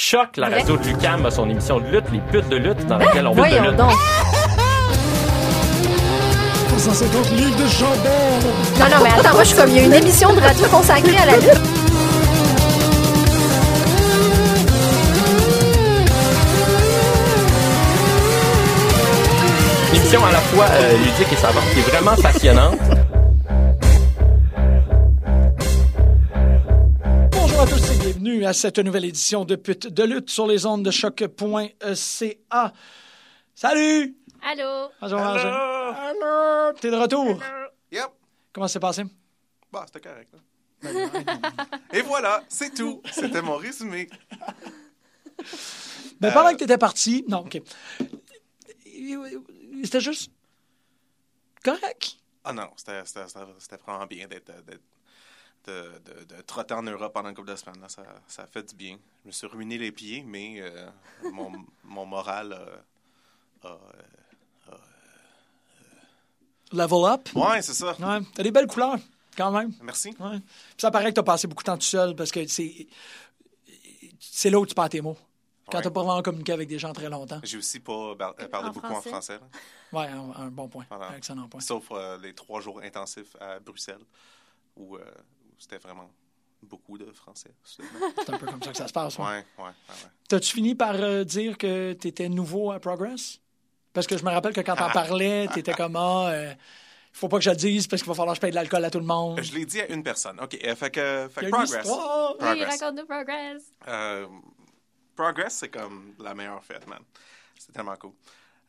Choc, la radio de Lucam a son émission de lutte, les putes de lutte, dans laquelle on lutte de Voyons lutte. donc. 150 livres de jambon. Non, non, mais attends, moi, je suis comme, il y a une émission de radio consacrée à la lutte. Une émission à la fois euh, ludique et savante, qui est vraiment passionnante. Bienvenue à cette nouvelle édition de Pute de lutte sur les ondes de choc.ca. Salut! Allô? Bonjour, Angèle. Allô! T'es de retour? Yep. Comment c'est passé? Bah, c'était correct. là. Et voilà, c'est tout. C'était mon résumé. Ben, Euh, pendant que t'étais parti, non, OK. C'était juste correct? Ah non, c'était vraiment bien d'être- de, de, de trotter en Europe pendant une couple de semaines. là. Ça, ça a fait du bien. Je me suis ruiné les pieds, mais euh, mon, mon moral a- a, Level up. Ouais, c'est ça. Ouais, t'as des belles couleurs, quand même. Merci. Ouais. Ça paraît que t'as passé beaucoup de temps tout seul parce que c'est c'est là où tu perds tes mots. Quand Ouais. t'as pas vraiment communiqué avec des gens très longtemps. J'ai aussi pas euh, parlé En beaucoup français? en français. Ouais, un, un bon point. Voilà. Un excellent point. Sauf euh, les trois jours intensifs à Bruxelles, où, euh, où c'était vraiment beaucoup de français. C'est un peu comme ça que ça se passe. ouais. Ouais, ouais, ouais. ouais. T'as-tu fini par euh, dire que t'étais nouveau à Progress? Parce que je me rappelle que quand t'en parlais, t'étais comme ah, euh, faut pas que je le dise parce qu'il va falloir que je paye de l'alcool à tout le monde. Je l'ai dit à une personne. OK, euh, fait que, fait Il y que a une Progress. histoire. Oui, Progress. raconte-nous Progress. Euh, Progress, c'est comme la meilleure fête, man. C'est tellement cool.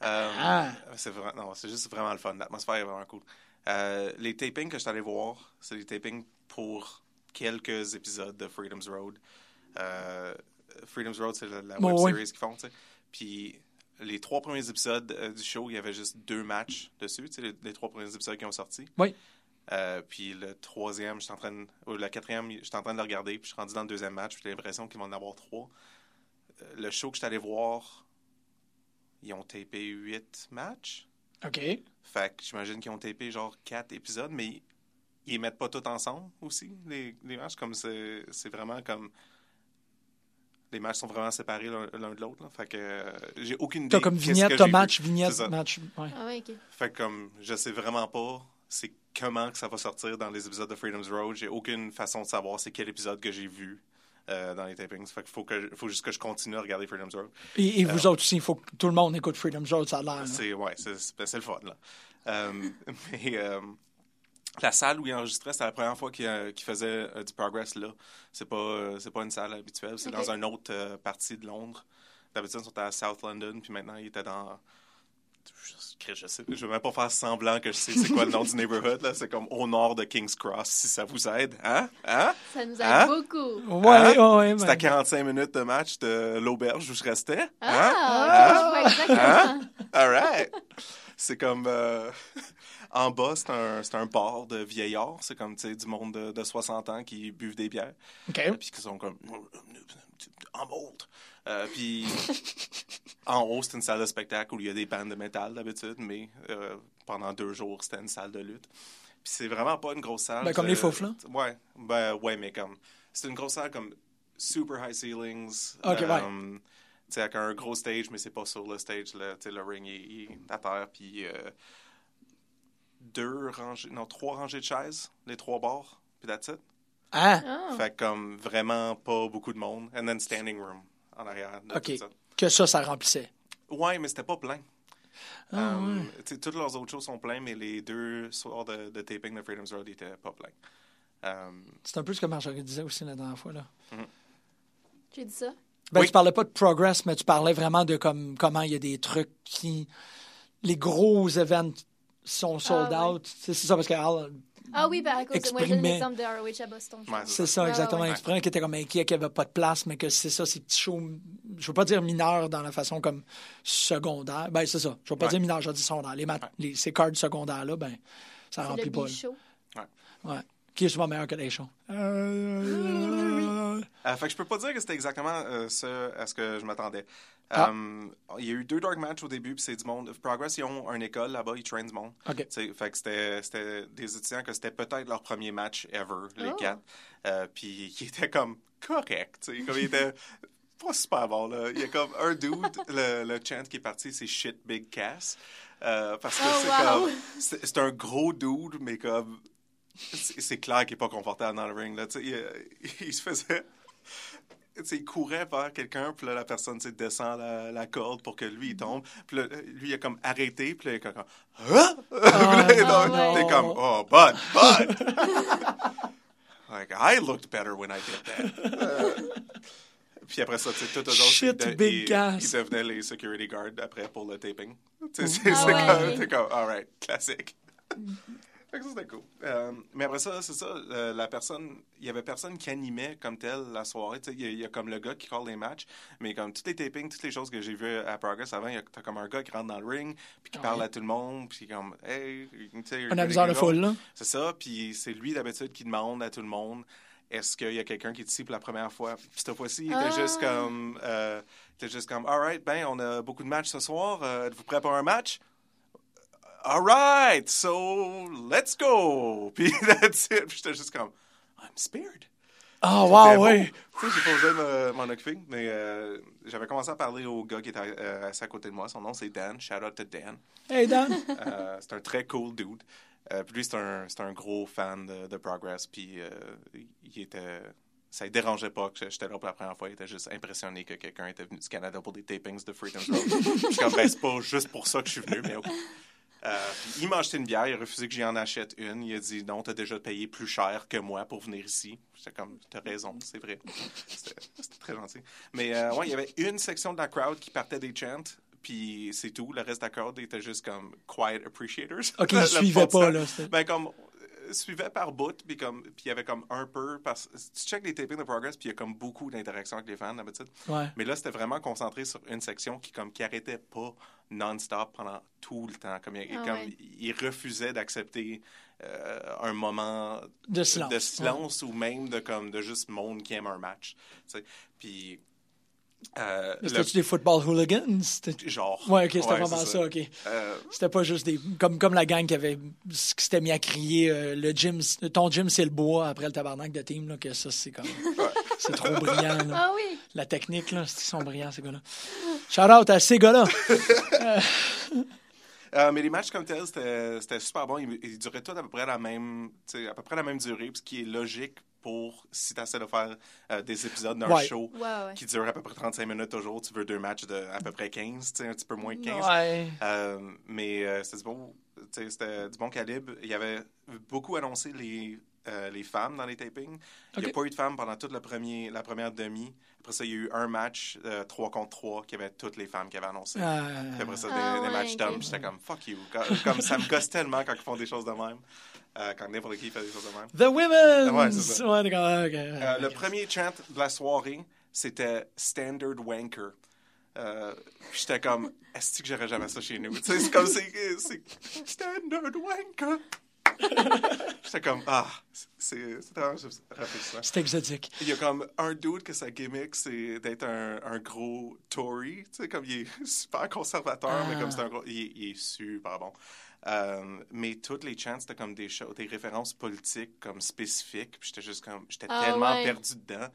Euh, Ah. C'est vrai, non, c'est juste vraiment le fun. L'atmosphère est vraiment cool. Euh, les tapings que je suis allé voir, c'est des tapings pour quelques épisodes de Freedom's Road. Euh, Freedom's Road, c'est la, la Bon, web ouais. series qu'ils font, tu sais. Puis les trois premiers épisodes euh, du show, il y avait juste deux matchs dessus, tu sais, les, les trois premiers épisodes qui ont sorti. Oui. Euh, puis le troisième, je suis en train de, ou le quatrième, je suis en train de le regarder, puis je suis rendu dans le deuxième match, puis j'ai l'impression qu'ils vont en avoir trois. Euh, le show que je suis allé voir, ils ont tapé huit matchs. OK. Fait que j'imagine qu'ils ont tapé genre quatre épisodes, mais ils les mettent pas tous ensemble aussi, les, les matchs? Comme c'est c'est vraiment comme. Les matchs sont vraiment séparés l'un l'un de l'autre. là. Fait que euh, j'ai aucune idée. T'as comme qu'est-ce vignette, que t'as j'ai match, vu. vignette, C'est ça. match. Ouais. Ah ouais, ok. Fait que comme je sais vraiment pas c'est comment que ça va sortir dans les épisodes de Freedom's Road. J'ai aucune façon de savoir c'est quel épisode que j'ai vu euh, dans les tapings. Fait qu'il faut que faut juste que je continue à regarder Freedom's Road. Et, et vous autres aussi, il faut que tout le monde écoute Freedom Road, ça a l'air. là. C'est ouais, c'est c'est- c'est le fun là. Euh, mais euh, la salle où il enregistrait, c'était la première fois qu'il euh, qu'il faisait euh, du progress là. C'est pas euh, c'est pas une salle habituelle, c'est dans une autre euh, partie de Londres. D'habitude, ils sont à South London, puis maintenant, ils étaient dans je, je sais, je vais même pas faire semblant que je sais c'est quoi le nom du neighborhood là, c'est comme au nord de King's Cross si ça vous aide, hein? Hein? Ça nous aide Hein? beaucoup. Ouais, Hein? ouais, C'est ben, à 45 minutes de match de l'auberge où je restais. Hein? Ah, je vois exactement. Hein? All right. C'est comme euh, en bas, c'est un, c'est un bar de vieillards. C'est comme tu sais, du monde de, de 60 ans qui buvent des bières. OK. Puis qui sont comme en mode. Euh, puis en haut, c'est une salle de spectacle où il y a des bandes de métal d'habitude, mais euh, pendant deux jours, c'était une salle de lutte. Puis c'est vraiment pas une grosse salle. Ben, comme de- les Foufs, là? Ouais, ben, ouais, mais comme. C'est une grosse salle comme super high ceilings. Ok, ouais. euh, tu sais, avec un gros stage, mais c'est pas sur le stage. Là, tu sais, le ring est, à terre. Puis euh, deux rangées, non, trois rangées de chaises, les trois bars. Puis that's it. Ah, Ah. Fait que comme vraiment pas beaucoup de monde. And then standing room en arrière de OK. tout ça. que ça, ça remplissait. Ouais, mais c'était pas plein. Ah, Um, sais, Toutes leurs autres shows sont pleins, mais les deux soirs de, de taping de Freedom's Road étaient pas pleins. Um, C'est un peu ce que Marjorie disait aussi la dernière fois. Là. J'ai dit ça? Ben, Oui. Tu parlais pas de progress, mais tu parlais vraiment de comme, comment il y a des trucs qui. Les gros événements sont sold Ah, out. C'est c'est ça, parce que Al, Ah oui, ben à cause de moi, j'ai l'exemple de ROH à Boston. Ouais, c'est ça, Ouais, exactement. ouais, ouais. Exprimé qui était comme inquiet qu'il n'y avait pas de place, mais que c'est ça, ces petits shows. Je veux pas dire mineurs dans la façon comme secondaire. Ben, c'est ça. Je veux pas Ouais. dire mineurs, je dis secondaire. Les, mat- les- ces cards secondaires-là, ben, ça C'est remplit le pas. Ouais. Qui est souvent meilleur que les shows. Euh, fait que je peux pas dire que c'était exactement euh, ce à ce que je m'attendais. Ah. Um, il y a eu deux dark matchs au début, puis c'est du monde. Progress, ils ont une école là-bas, ils trainent du monde. Fait que c'était c'était des étudiants que c'était peut-être leur premier match ever, les Oh. quatre. Euh, puis qui étaient comme corrects. tu sais, Comme ils étaient pas super bon, là. Il y a comme un dude, le, le chant qui est parti, c'est Shit Big Cass. Euh, parce que Oh, c'est wow. comme. C'est un gros dude, mais comme. C'est clair qu'il est pas confortable dans le ring, là. Tu sais, il, il se faisait. Il courait vers quelqu'un, puis là, la personne descend la, la corde pour que lui, il tombe. Puis là, lui, il a comme arrêté, puis là, il est comme. Hein? Puis non, donc, non. T'es comme, oh, Bud, Bud! like, I looked better when I did that. Euh, puis après ça, tu sais, tout autres, Shit, ils, de- big ils- gas. ils devenaient les security guards après pour le taping. Tu sais, c'est Ah c'est ouais. comme, t'es comme, alright, classique. Fait que ça, c'était cool. Euh, mais après ça, c'est ça, euh, la personne, il y avait personne qui animait comme tel la soirée. Il y, a- il y a comme le gars qui call les matchs, mais comme tous les tapings, toutes les choses que j'ai vues à Progress avant, il y a t'as comme un gars qui rentre dans le ring, puis qui parle à tout le monde, puis comme, hey, tu sais, Un aviseur de foule, là. c'est ça, puis c'est lui d'habitude qui demande à tout le monde est-ce qu'il y a quelqu'un qui est ici pour la première fois? Puis cette fois-ci, il était Ah. juste comme, euh, il était juste comme, alright, ben, on a beaucoup de matchs ce soir, euh, êtes-vous prêts pour un match? Alright, so let's go. Puis that's it. Puis j'étais juste comme, I'm spared. Ah, C'était wow, bon. oui. Tu sais, j'ai de me- m'en occuper, mais euh, j'avais commencé à parler au gars qui était euh, assis à côté de moi. Son nom, c'est Dan. Shout out to Dan. Hey, Dan. Euh, c'est un très cool dude. Puis lui, c'est un, c'est un gros fan de, de Progress. Puis il était. Ça ne dérangeait pas que j'étais là pour la première fois. Il était juste impressionné que quelqu'un était venu du Canada pour des tapings de Freedom's Road. je suis comme, ben, c'est pas juste pour ça que je suis venu, mais OK. Euh, puis il m'a acheté une bière, il a refusé que j'y en achète une. Il a dit non, t'as déjà payé plus cher que moi pour venir ici. J'étais comme, t'as raison, c'est vrai. C'était très gentil. Mais euh, ouais, il y avait une section de la crowd qui partait des chants, puis c'est tout. Le reste de la crowd était juste comme quiet appreciators. OK, suivait fond pas, là. Ben, comme, euh, suivait par bout, puis comme, puis il y avait comme un peu, parce tu check les tapings de Progress, puis il y a comme beaucoup d'interactions avec les fans d'habitude. Ouais. Mais là, c'était vraiment concentré sur une section qui, comme, qui arrêtait pas non-stop pendant tout le temps. Comme, il, Ah comme, ouais. il refusait d'accepter euh, un moment De silence. de silence ou même de, comme, de juste monde qui aime un match. tu sais. Puis, euh, le- C'était-tu des football hooligans? C'était- genre. Ouais, ok, c'était Ouais, vraiment ça, ok. Euh, C'était pas juste des. Comme, comme la gang qui avait. qui s'était mis à crier euh, le gym, ton gym, c'est le bois après le tabarnak de team, là, que ça, c'est comme. C'est trop brillant, là. Ah oui. La technique, là, ils sont brillants, ces gars-là. Shout out à ces gars-là. Euh, mais les matchs comme tels, c'était c'était super bon. Ils, ils duraient tous à peu près la même, à peu près la même durée, ce qui est logique pour si tu essaies de faire euh, des épisodes d'un Ouais. show Ouais, ouais. qui durent à peu près 35 minutes toujours. Tu veux deux matchs de à peu près 15, tu sais, un petit peu moins de 15. Ouais. Euh, mais euh, c'était du bon, du bon calibre. Il y avait beaucoup annoncé les, euh, les femmes dans les tapings. Il n'y a pas eu de femmes pendant toute le premier, la première demi. Après ça, il y a eu un match, euh, 3 contre 3, qui avait toutes les femmes qui avaient annoncé. Euh, Puis après ça, des, Ah des ouais, matchs d'hommes, j'étais comme fuck you. Comme, comme ça me gosse tellement quand ils font des choses de même. Euh, quand n'importe qui fait des choses de même. The Women! Ouais, c'est. Ouais. Euh, le premier chant de la soirée, c'était Standard Wanker. Euh, j'étais comme, est-ce que j'aurais jamais ça chez nous? C'est comme, c'est Standard Wanker. j'étais comme, ah, c'est vraiment rafraîchissant. C'est exotique. Il y a comme un dude que sa gimmick, c'est d'être un, un gros Tory. Tu sais, comme il est super conservateur, mais comme c'est un gros. Il, est- il est super bon. Euh, mais toutes les chants, c'était comme des, des références politiques comme spécifiques. Puis j'étais juste comme. J'étais Ah tellement ouais. perdu dedans.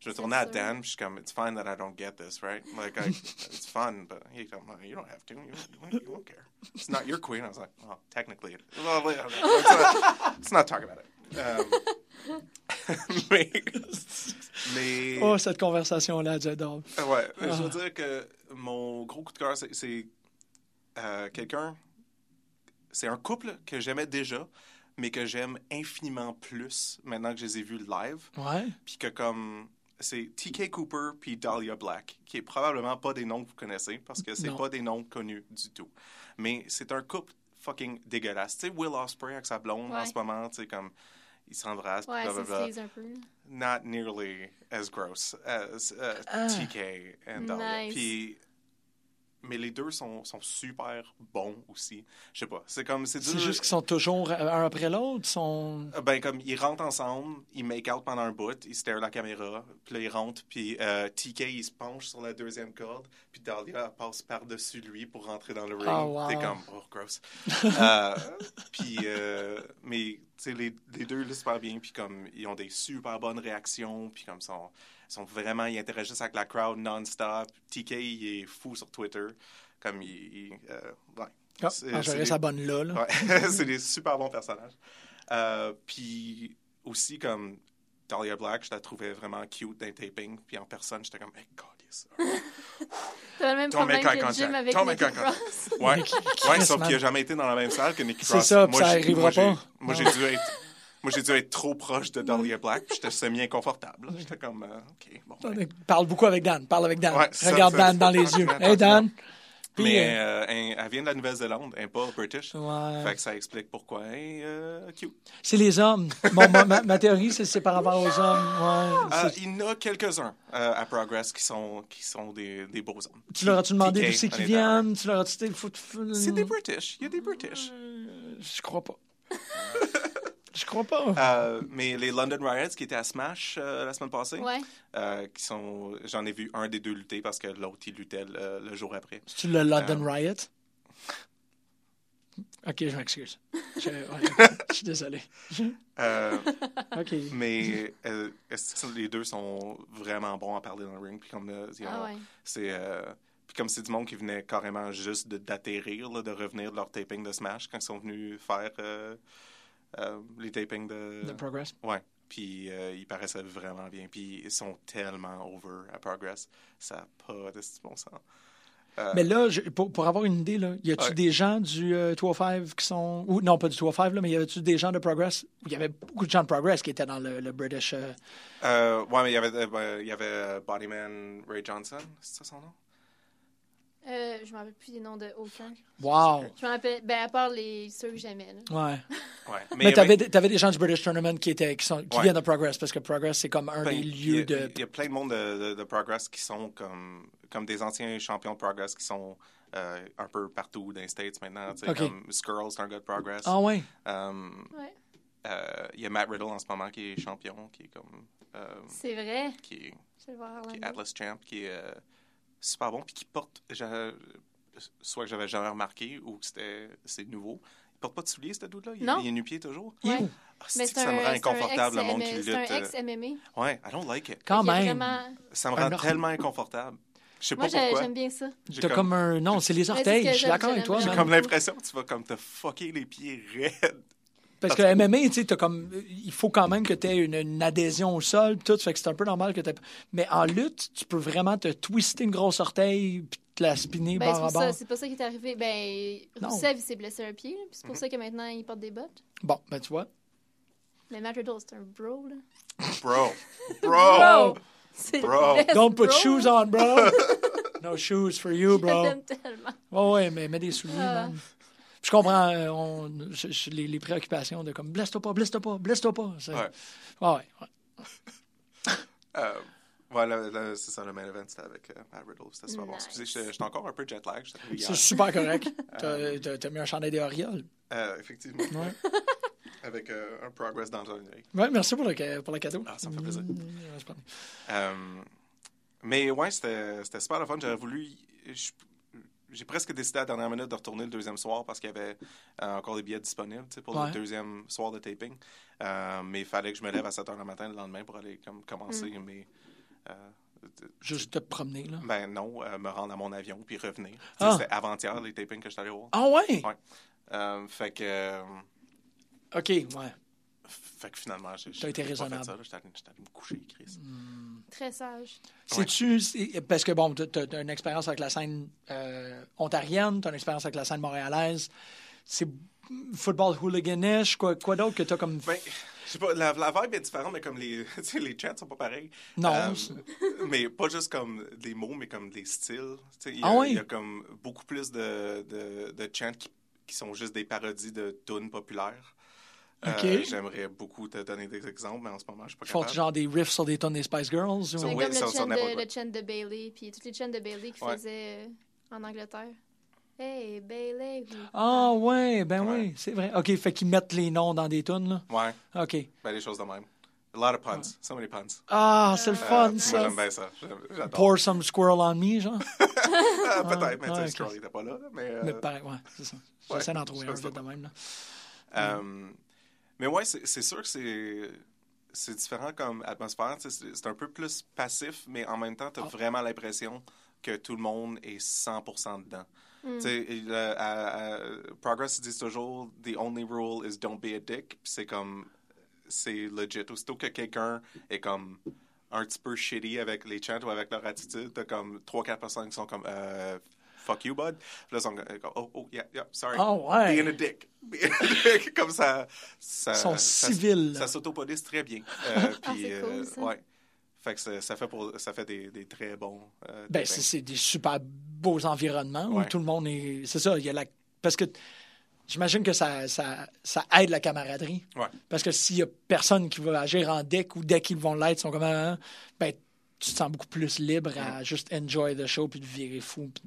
Je me tournais à. Dan, puis je suis comme, it's fine that I don't get this, right? Like, I, it's fun, but you don't, you don't have to. You, you, you won't care. It's not your queen. I was like, well, technically, it, well, let's, not, let's not talk about it. Um, mais, mais Oh, cette conversation-là, j'adore. ouais, je Ah. veux dire que mon gros coup de cœur, c'est- euh, quelqu'un, c'est un couple que j'aimais déjà, mais que j'aime infiniment plus maintenant que je les ai vus live. Ouais. Puis que comme c'est TK Cooper puis Dahlia Black, qui est probablement pas des noms que vous connaissez parce que c'est pas des noms connus du tout. Mais c'est un couple fucking dégueulasse. Tu sais, Will Ospreay avec sa blonde en Ouais. ce moment, tu sais, comme ils s'embrassent, Ouais, c'est blablabla. tease un peu. Not nearly as gross as uh, Ah. TK and. Puis mais les deux sont, sont super bons aussi. Je sais pas. C'est comme c'est dur- juste qu'ils sont toujours un après l'autre. Sont... euh, Ben, comme, ils rentrent ensemble, ils make out pendant un bout, ils stare la caméra, puis là, ils rentrent, puis euh, TK, il se penche sur la deuxième corde, puis Dahlia elle passe par-dessus lui pour rentrer dans le ring. Oh, wow. T'es comme, oh, gross. Euh, puis, euh, mais, tu sais, les, les deux, là, super bien, puis comme, ils ont des super bonnes réactions, puis comme, sont, sont vraiment, ils interagissent avec la crowd non-stop. TK, il est fou sur Twitter. Comme il. il, euh, ouais. Ah, C'est- ah, c'est des- sa bonne là. là. Ouais, c'est des super bons personnages. Euh, puis aussi, comme Dahlia Black, je la trouvais vraiment cute dans taping. Puis en personne, j'étais comme, hey, God, yes. T'as le même Don't problème que Jim contact. avec Don't Nicky. Cross. Ouais, ouais sauf qu'il n'a jamais été dans la même salle que Nicky C'est Cross. ça, puis Moi, ça j'ai- arrivera moi, j'ai- pas. Moi, j'ai dû être. Moi, j'ai dû être trop proche de Dahlia Black, puis j'étais semi-inconfortable. J'étais comme, euh, OK, bon. ben. Parle beaucoup avec Dan. Parle avec Dan. Ouais, ça, Regarde ça, Dan dans les yeux. Hey, Dan. Puis, Mais euh, euh, elle, elle vient de la Nouvelle-Zélande, elle n'est pas british. Ouais. Fait que ça explique pourquoi elle est euh, cute. c'est les hommes. Mon- ma, théorie, c'est par rapport aux hommes. Ouais, Euh, il y en a quelques-uns à Progress qui sont, qui sont des, des beaux hommes. tu leur as-tu demandé d'où c'est qu'ils viennent? Tu leur as-tu C'est des British. Il y a des British. Je crois pas. Je crois pas. Euh, mais les London Riots qui étaient à Smash euh, la semaine passée, Ouais. euh, qui sont, j'en ai vu un des deux lutter parce que l'autre il luttait le, le jour après. C'est-tu le London Euh, Riot? OK, je m'excuse. Je, ouais, je suis désolé. Euh, OK. mais euh, est-ce que les deux sont vraiment bons à parler dans le ring? Puis comme euh, you Ah ouais. c'est euh, puis comme c'est du monde qui venait carrément juste de- d'atterrir, de revenir de leur taping de Smash quand ils sont venus faire euh, les tapings de. The Progress. Ouais. Puis euh, ils paraissaient vraiment bien. Puis ils sont tellement over à Progress. Ça n'a pas de bon sens. Euh, Mais là, je- pour, pour avoir une idée, là, y a-tu Ouais. des gens du euh, 205 qui sont. Ou, non, pas du 205, là, mais y avait-tu des gens de Progress? Il y avait beaucoup de gens de Progress qui étaient dans le, le British. euh, ouais, mais il y avait, ben, y avait Bodyman Ray Johnson, c'est ça son nom? Euh, je me rappelle plus des noms de aucun. Wow! Je me rappelle, ben, à part les ceux que j'aimais. là. Ouais. Ouais. Mais, t'avais, avait- t'avais des gens du British Tournament qui, étaient, qui, sont, qui Ouais. viennent de Progress, parce que Progress, c'est comme un Ben, des il y a- lieux de. Il y a plein de monde de, de- de Progress qui sont comme, comme des anciens champions de Progress qui sont euh, un peu partout dans les States maintenant. tu sais, Ok. Comme Skrull, c'est un gars de Progress. Ah ouais? Euh, Ouais. euh, Il y a Matt Riddle en ce moment qui est champion, qui est comme. euh, C'est vrai. qui est, Je vais le voir qui est Orlando. Atlas Champ, qui est euh, super bon, puis qui porte. Soit que j'avais jamais remarqué ou que c'était c'est nouveau. Il porte pas de souliers, ce dude-là? Il, Non. il est nu-pied toujours? Où? Ah, Mais c'est ça me un, rend c'est un inconfortable, le monde qui lutte. C'est un euh, ex-MMA. Ouais, I don't like it. Quand même. vraiment- Ça me rend tellement inconfortable. Je sais Moi, pas j'ai- pourquoi. j'aime bien ça. T'as comme... un. Non, c'est les orteils. Je suis d'accord avec toi, J'ai comme l'impression que tu vas comme te fucker les pieds raides. Parce que MMA, tu sais, t'as comme. Il faut quand même que tu aies une, une adhésion au sol, pis tout. Fait que c'est un peu normal que tu Mais en lutte, tu peux vraiment te twister une grosse orteil puis te la spinner Ben, c'est barre à pour ça, barre. c'est pas ça qui est arrivé. Ben. Rousseff, il s'est blessé un pied, là, puis c'est pour ça que maintenant, il porte des bottes. Bon, ben tu vois. Mais Matt Riddle, c'est un bro, là. Bro. Bro. C'est Bro. best Don't put bro. shoes on, bro. no shoes for you, Je bro. l'aime tellement. Ouais, ouais, mais mets des souliers, Ah. man. Je comprends euh, on- je- je- les, les préoccupations de comme blesse-toi pas, blesse-toi pas, blesse-toi pas. C'est- Ouais. Ouais, ouais, ouais. Euh, voilà, là, c'est ça, le main event, c'était avec euh, Matt Riddle. C'était super bon. Excusez, j'étais encore un peu jet lag. C'est super correct. T'as- T'as t'as mis un chandail des Orioles. Euh, effectivement. Ouais. Avec euh, un progress dans un œil. Ouais, merci pour le, pour le cadeau. Ah, ça me fait plaisir. Mm, pas- Euh, mais ouais, c'était c'était super le fun. J'aurais voulu. je- J'ai presque décidé à la dernière minute de retourner le deuxième soir parce qu'il y avait euh, encore des billets disponibles pour Ouais. le deuxième soir de taping. Euh, mais il fallait que je me lève à 7 h le matin le lendemain pour aller comme, commencer Mm. mes. euh, Juste te promener, là. ben non, me rendre à mon avion puis revenir. Ah. C'était avant-hier les tapings que je suis allé voir. Ah ouais? Ouais. Fait que. OK, ouais. Fait que finalement, j'ai. T'as été raisonnable. J'étais allé, me coucher, Chris. Très sage. C'est-tu. c'est- Parce que, bon, t'as as une expérience avec la scène euh, ontarienne, t'as une expérience avec la scène montréalaise. C'est football hooliganish, quoi, quoi d'autre que t'as comme. Ben, je sais pas, la, la vibe est différente, mais comme les, tu sais, les chants sont pas pareils. Non, Euh, mais pas juste comme des mots, mais comme des styles. Il y, a- Ah oui? il y a comme beaucoup plus de, de, de chants qui, qui sont juste des parodies de tunes populaires. Euh, Ok. J'aimerais beaucoup te donner des exemples, mais en ce moment, je suis pas Ils font capable. genre des riffs sur des tonnes des Spice Girls? ou- So, oui, comme le n'importe de, le de Bailey, puis toutes les chants de Bailey qu'il Ouais. faisait euh, en Angleterre. Hey, Bailey. Ah ouais, ben Ouais. oui, c'est vrai. OK, fait qu'ils mettent les noms dans des tunes, là. Ouais, OK. ben, des choses de même. A lot of puns. So many puns. Ah, c'est le Euh, fun, moi, ça. j'aime bien ça. J'adore. Pour some squirrel on me, genre. Ah, Peut-être, mais tu sais, ok. Scroll n'était pas là. Mais, euh, Mais pareil, ouais, c'est ça. ouais, J'essaie d'en trouver un de même, là. Euh, mais ouais, c'est sûr que c'est c'est différent comme atmosphère. C'est un peu plus passif, mais en même temps, tu as vraiment l'impression que tout le monde est 100% dedans. À- à- Progress disent toujours The only rule is don't be a dick. C'est comme. C'est legit. Aussitôt que quelqu'un est comme un petit peu shitty avec les chants ou avec leur attitude, t'as comme 3-4 personnes qui sont comme euh, Fuck you, bud? Là, ils sont comme Oh, oh, yeah, yeah, sorry. Oh, ouais. Being a dick. comme ça. ça Ils sont ça- civils. Ça, s'autopolise très bien. Euh, puis, c'est cool, euh, ça. ouais. Fait que ça, ça fait, pour, ça fait des, des très bons. euh, Ben, c'est c'est des super beaux environnements où tout le monde est. C'est ça, il y a la. Parce que j'imagine que ça, ça, ça aide la camaraderie. Ouais. Parce que s'il y a personne qui va agir en deck ou dès qu'ils vont l'être, ils sont comme. Ah, ben, tu te sens beaucoup plus libre à juste enjoy the show puis de virer fou. puis-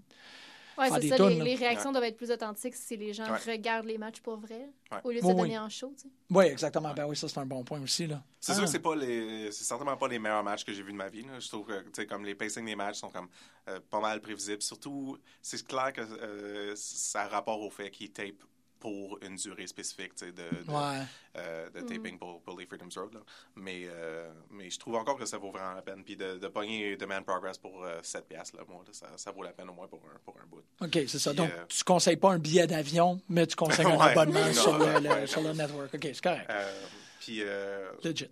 Ouais, Faire c'est ça. les, réactions doivent être plus authentiques si les gens Ouais. regardent les matchs pour vrai, Ouais. au lieu de Oui, se donner oui. en show. tu sais. Oui, exactement. Ben oui, ça, c'est un bon point aussi. là. C'est Ah. sûr que c'est pas les, c'est certainement pas les meilleurs matchs que j'ai vus de ma vie. là. Je trouve que, tu sais, comme les pacing des matchs sont comme euh, pas mal prévisibles. Surtout, c'est clair que euh, ça a rapport au fait qu'ils tapent pour une durée spécifique, de, de, Ouais. euh, de taping pour, pour les Freedoms Road. Là. Mais, euh, mais je trouve encore que ça vaut vraiment la peine. Puis de, de pogner Demand Progress pour euh, 7 piastres, là, moi, là, ça, ça vaut la peine au moins pour un, pour un bout. OK, c'est ça. Puis, Donc, euh, tu conseilles pas un billet d'avion, mais tu conseilles un Ouais. abonnement Non, sur, le, ouais, le- ouais. sur le network. OK, c'est correct. Euh, puis euh, Legit.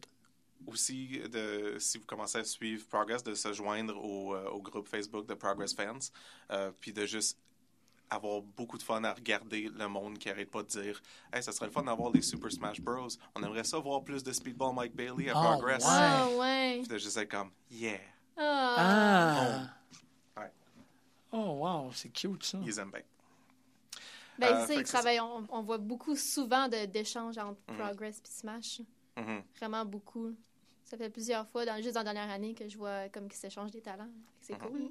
aussi, de, si vous commencez à suivre Progress, de se joindre au, euh, au groupe Facebook de Progress Fans, euh, puis de juste avoir beaucoup de fun à regarder le monde qui arrête pas de dire Hey, ça serait le fun d'avoir les Super Smash Bros. On aimerait ça voir plus de Speedball Mike Bailey à Oh, Progress. Ouais. Ah, ouais. Puis être comme Yeah, Ah. Ah! Ouais. Oh, wow, c'est cute, ça. ils aiment bien. Ben, Euh, c'est ça, ils travaillent. On, on voit beaucoup souvent de- d'échanges entre Mhm. Progress et Smash. Mhm. Vraiment beaucoup. Ça fait plusieurs fois, dans, juste dans la dernière année, que je vois comme qu'ils s'échangent des talents. C'est cool.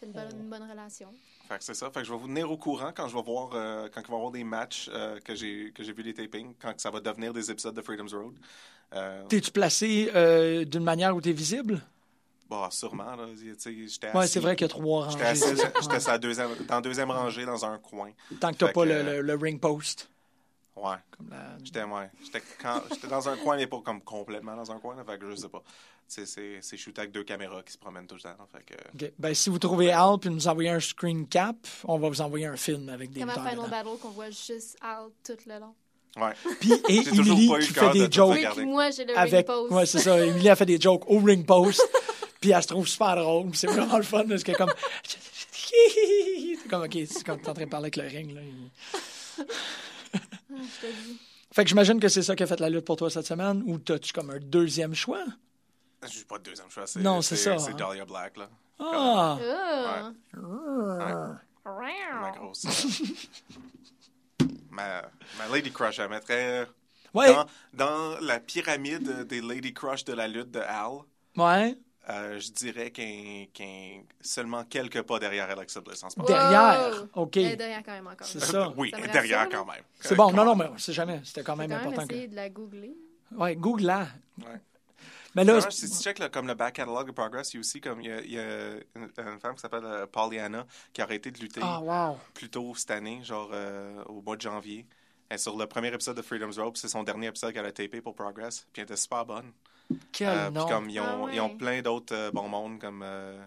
C'est une bonne, une bonne relation. Fait que c'est ça. Fait que je vais vous tenir au courant quand je vais voir euh, quand il va y avoir des matchs euh, que j'ai que j'ai vu les tapings, quand ça va devenir des épisodes de Freedom's Road. Euh, T'es-tu placé euh, d'une manière où t'es visible? Bah, sûrement, là. Tu sais, J'étais Ouais, assis- c'est vrai qu'il y a trois J'étais rangées. assis- j'étais sur la deuxième, dans la deuxième rangée, dans un coin. Tant que t'as Fait pas que, le, le- le ring post. Ouais. Comme la- J'étais ouais. J'étais quand- j'étais dans un coin, mais pas comme complètement dans un coin. Là, fait que je sais pas. C'est- C'est c'est shooté avec deux caméras qui se promènent tout le temps. Fait que, OK. Ben, si vous trouvez Al puis nous envoyez un screen cap, on va vous envoyer un film avec des Comme à Final. Battle qu'on voit juste Al tout le long? ouais. Puis, et Emily qui fait des de jokes Oui, Regardez. puis moi, j'ai le avec. ring post. Ouais, c'est ça. Emily a fait des jokes au ring post. puis elle se trouve super drôle. Puis C'est vraiment le fun parce qu'elle est comme. C'est comme, OK, c'est comme t'es en train de parler avec le ring. Là. Ah, je te dis. Fait que j'imagine que c'est ça qui a fait la lutte pour toi cette semaine ou t'as-tu comme un deuxième choix? J'ai pas de deuxième choix. C'est, Non, c'est ça, C'est hein. Dahlia Black, là. Ah! Ah. Ma grosse. ma, ma Lady Crush, elle mettrait. Ouais, Dans, dans la pyramide des Lady Crush de la lutte de Al, ouais. Euh, je dirais qu'un qu'un- seulement quelques pas derrière Alexa Bliss en ce moment. Derrière, Wow. OK. Elle est derrière quand même encore. C'est ça. Oui, Ça derrière rassure, quand même. C'est bon, Euh, non, non, mais on sait jamais. C'était quand même quand même important. Que... essayé de la googler. Ouais, Google-la. Ouais. Mais là, si tu checkes là, comme le back catalog de Progress, il y a aussi comme il y a, il y a une, une femme qui s'appelle euh, Pollyanna qui a arrêté de lutter ah, wow. plus tôt cette année, genre euh, au mois de janvier. Elle est sur le premier épisode de Freedom's Rope, c'est son dernier épisode qu'elle a tapé pour Progress, puis elle était super bonne. Quel Euh, nom. comme ils ont, Ah ouais. ils ont plein d'autres euh, bons mondes comme euh,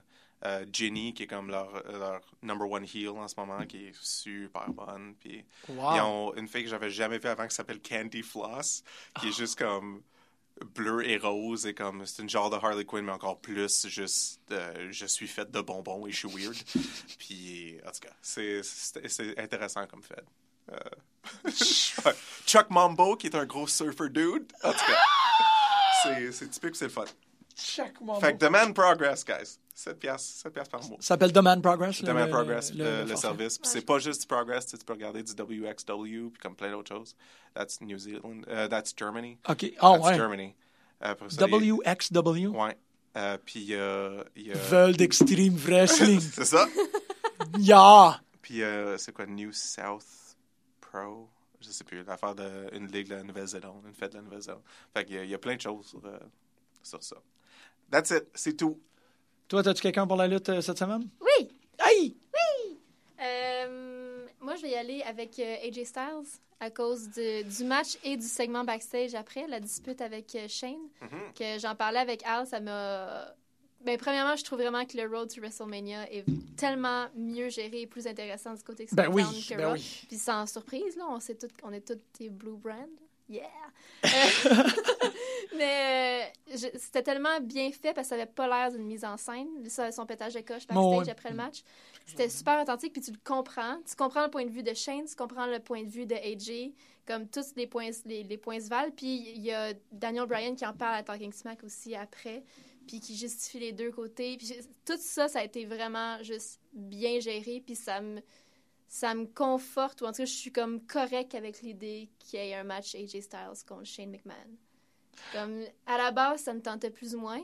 euh, Ginny qui est comme leur, leur number one heel en ce moment qui est super bonne puis Wow. ils ont une fille que j'avais jamais vue avant qui s'appelle Candy Floss qui est juste comme bleu et rose et comme c'est une genre de Harley Quinn mais encore plus juste euh, je suis faite de bonbons et je suis weird puis en tout cas c'est c'est c'est intéressant comme fait Euh, Chuck Mambo qui est un gros surfer dude en tout cas c'est c'est typique c'est le fun Chaque moment. fait que Demand Progress, guys. 7 piastres, 7 piastres par mois. Ça s'appelle Demand Progress. le- Demand le- Progress, le- le, le le service. Puis c'est pas juste du Progress, tu peux regarder du WXW, puis comme plein d'autres choses. That's New Zealand. euh, that's Germany. OK. Ah, That's ouais. Germany. Après ça, WXW. a- Ouais. Euh, puis il y a... il y a- World Extreme Wrestling. c'est ça. yeah! Puis euh, c'est quoi, New South Pro? Je sais plus, l'affaire d'une ligue de la Nouvelle-Zélande, une fête de la Nouvelle-Zélande. Fait qu'il y, a- il y a plein de choses sur, euh, sur ça. That's it, c'est tout. Toi, as-tu quelqu'un pour la lutte euh, cette semaine? Oui! Aïe! Euh, moi, je vais y aller avec euh, AJ Styles à cause de- du match et du segment backstage après, la dispute avec euh, Shane. Mhm. Que j'en parlais avec Al, ça m'a. Ben, premièrement, je trouve vraiment que le Road to WrestleMania est tellement mieux géré et plus intéressant du côté Ben oui, SmackDown que ben Raw. oui. Puis sans surprise, là, on, sait tout, on est tous des Blue Brand. Yeah! Euh, mais euh, c'était tellement bien fait parce que ça avait pas l'air d'une mise en scène. Ça, son pétage de coche backstage après le match. C'était super authentique, puis tu le comprends. Tu comprends le point de vue de Shane, tu comprends le point de vue de AJ, comme tous les points, les, les points se valent. Puis il y a Daniel Bryan qui en parle à Talking Smack aussi après, puis qui justifie les deux côtés. Puis j'ai- tout ça, ça a été vraiment juste bien géré, puis ça me ça me conforte, ou en tout cas, je suis comme correct avec l'idée qu'il y ait un match AJ Styles contre Shane McMahon. Comme, à la base, ça me tentait plus ou moins.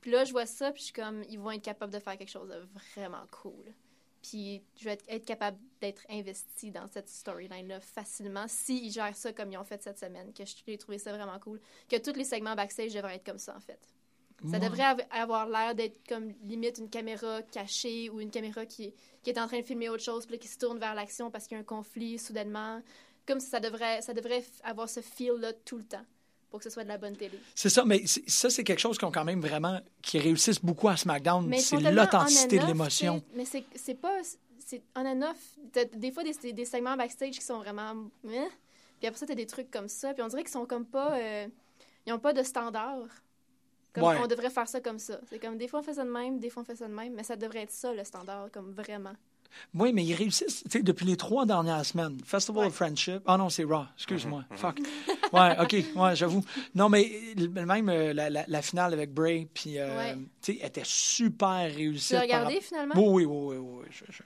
Puis là, je vois ça, puis je suis comme, ils vont être capables de faire quelque chose de vraiment cool. Puis je vais être, capable d'être investi dans cette storyline-là facilement s'ils gèrent ça comme ils ont fait cette semaine, que je l'ai trouvé ça vraiment cool. Que tous les segments backstage devraient être comme ça, en fait. Ça Moi- devrait av- avoir l'air d'être comme limite une caméra cachée ou une caméra qui, qui est en train de filmer autre chose, puis là, qui se tourne vers l'action parce qu'il y a un conflit soudainement. Comme si ça devrait, ça devrait avoir ce feel-là tout le temps pour que ce soit de la bonne télé. C'est ça, mais ça, c'est quelque chose qu'on quand même vraiment, qui réussissent beaucoup à SmackDown. C'est l'authenticité de l'émotion. Mais c'est- pas. On and off. Des fois, des segments backstage qui sont vraiment. Hein? Puis après ça, t'as des trucs comme ça. Puis on dirait qu'ils sont comme pas. euh, ils ont pas de standard. Comme Ouais. on devrait faire ça comme ça. C'est comme des fois on fait ça de même, des fois on fait ça de même, mais ça devrait être ça le standard, comme vraiment. Oui, mais ils réussissent, tu sais, depuis les trois dernières semaines. Festival Ouais. of Friendship. Ah non, c'est Raw. Excuse-moi. Mhm, Fuck. Ouais, OK. Ouais, j'avoue. Non, mais même euh, la, la- la finale avec Bray, puis, euh, Ouais. tu sais, était super réussie. Tu l'as regardé finalement? Oui, oui, oui, oui. oui. Je, je-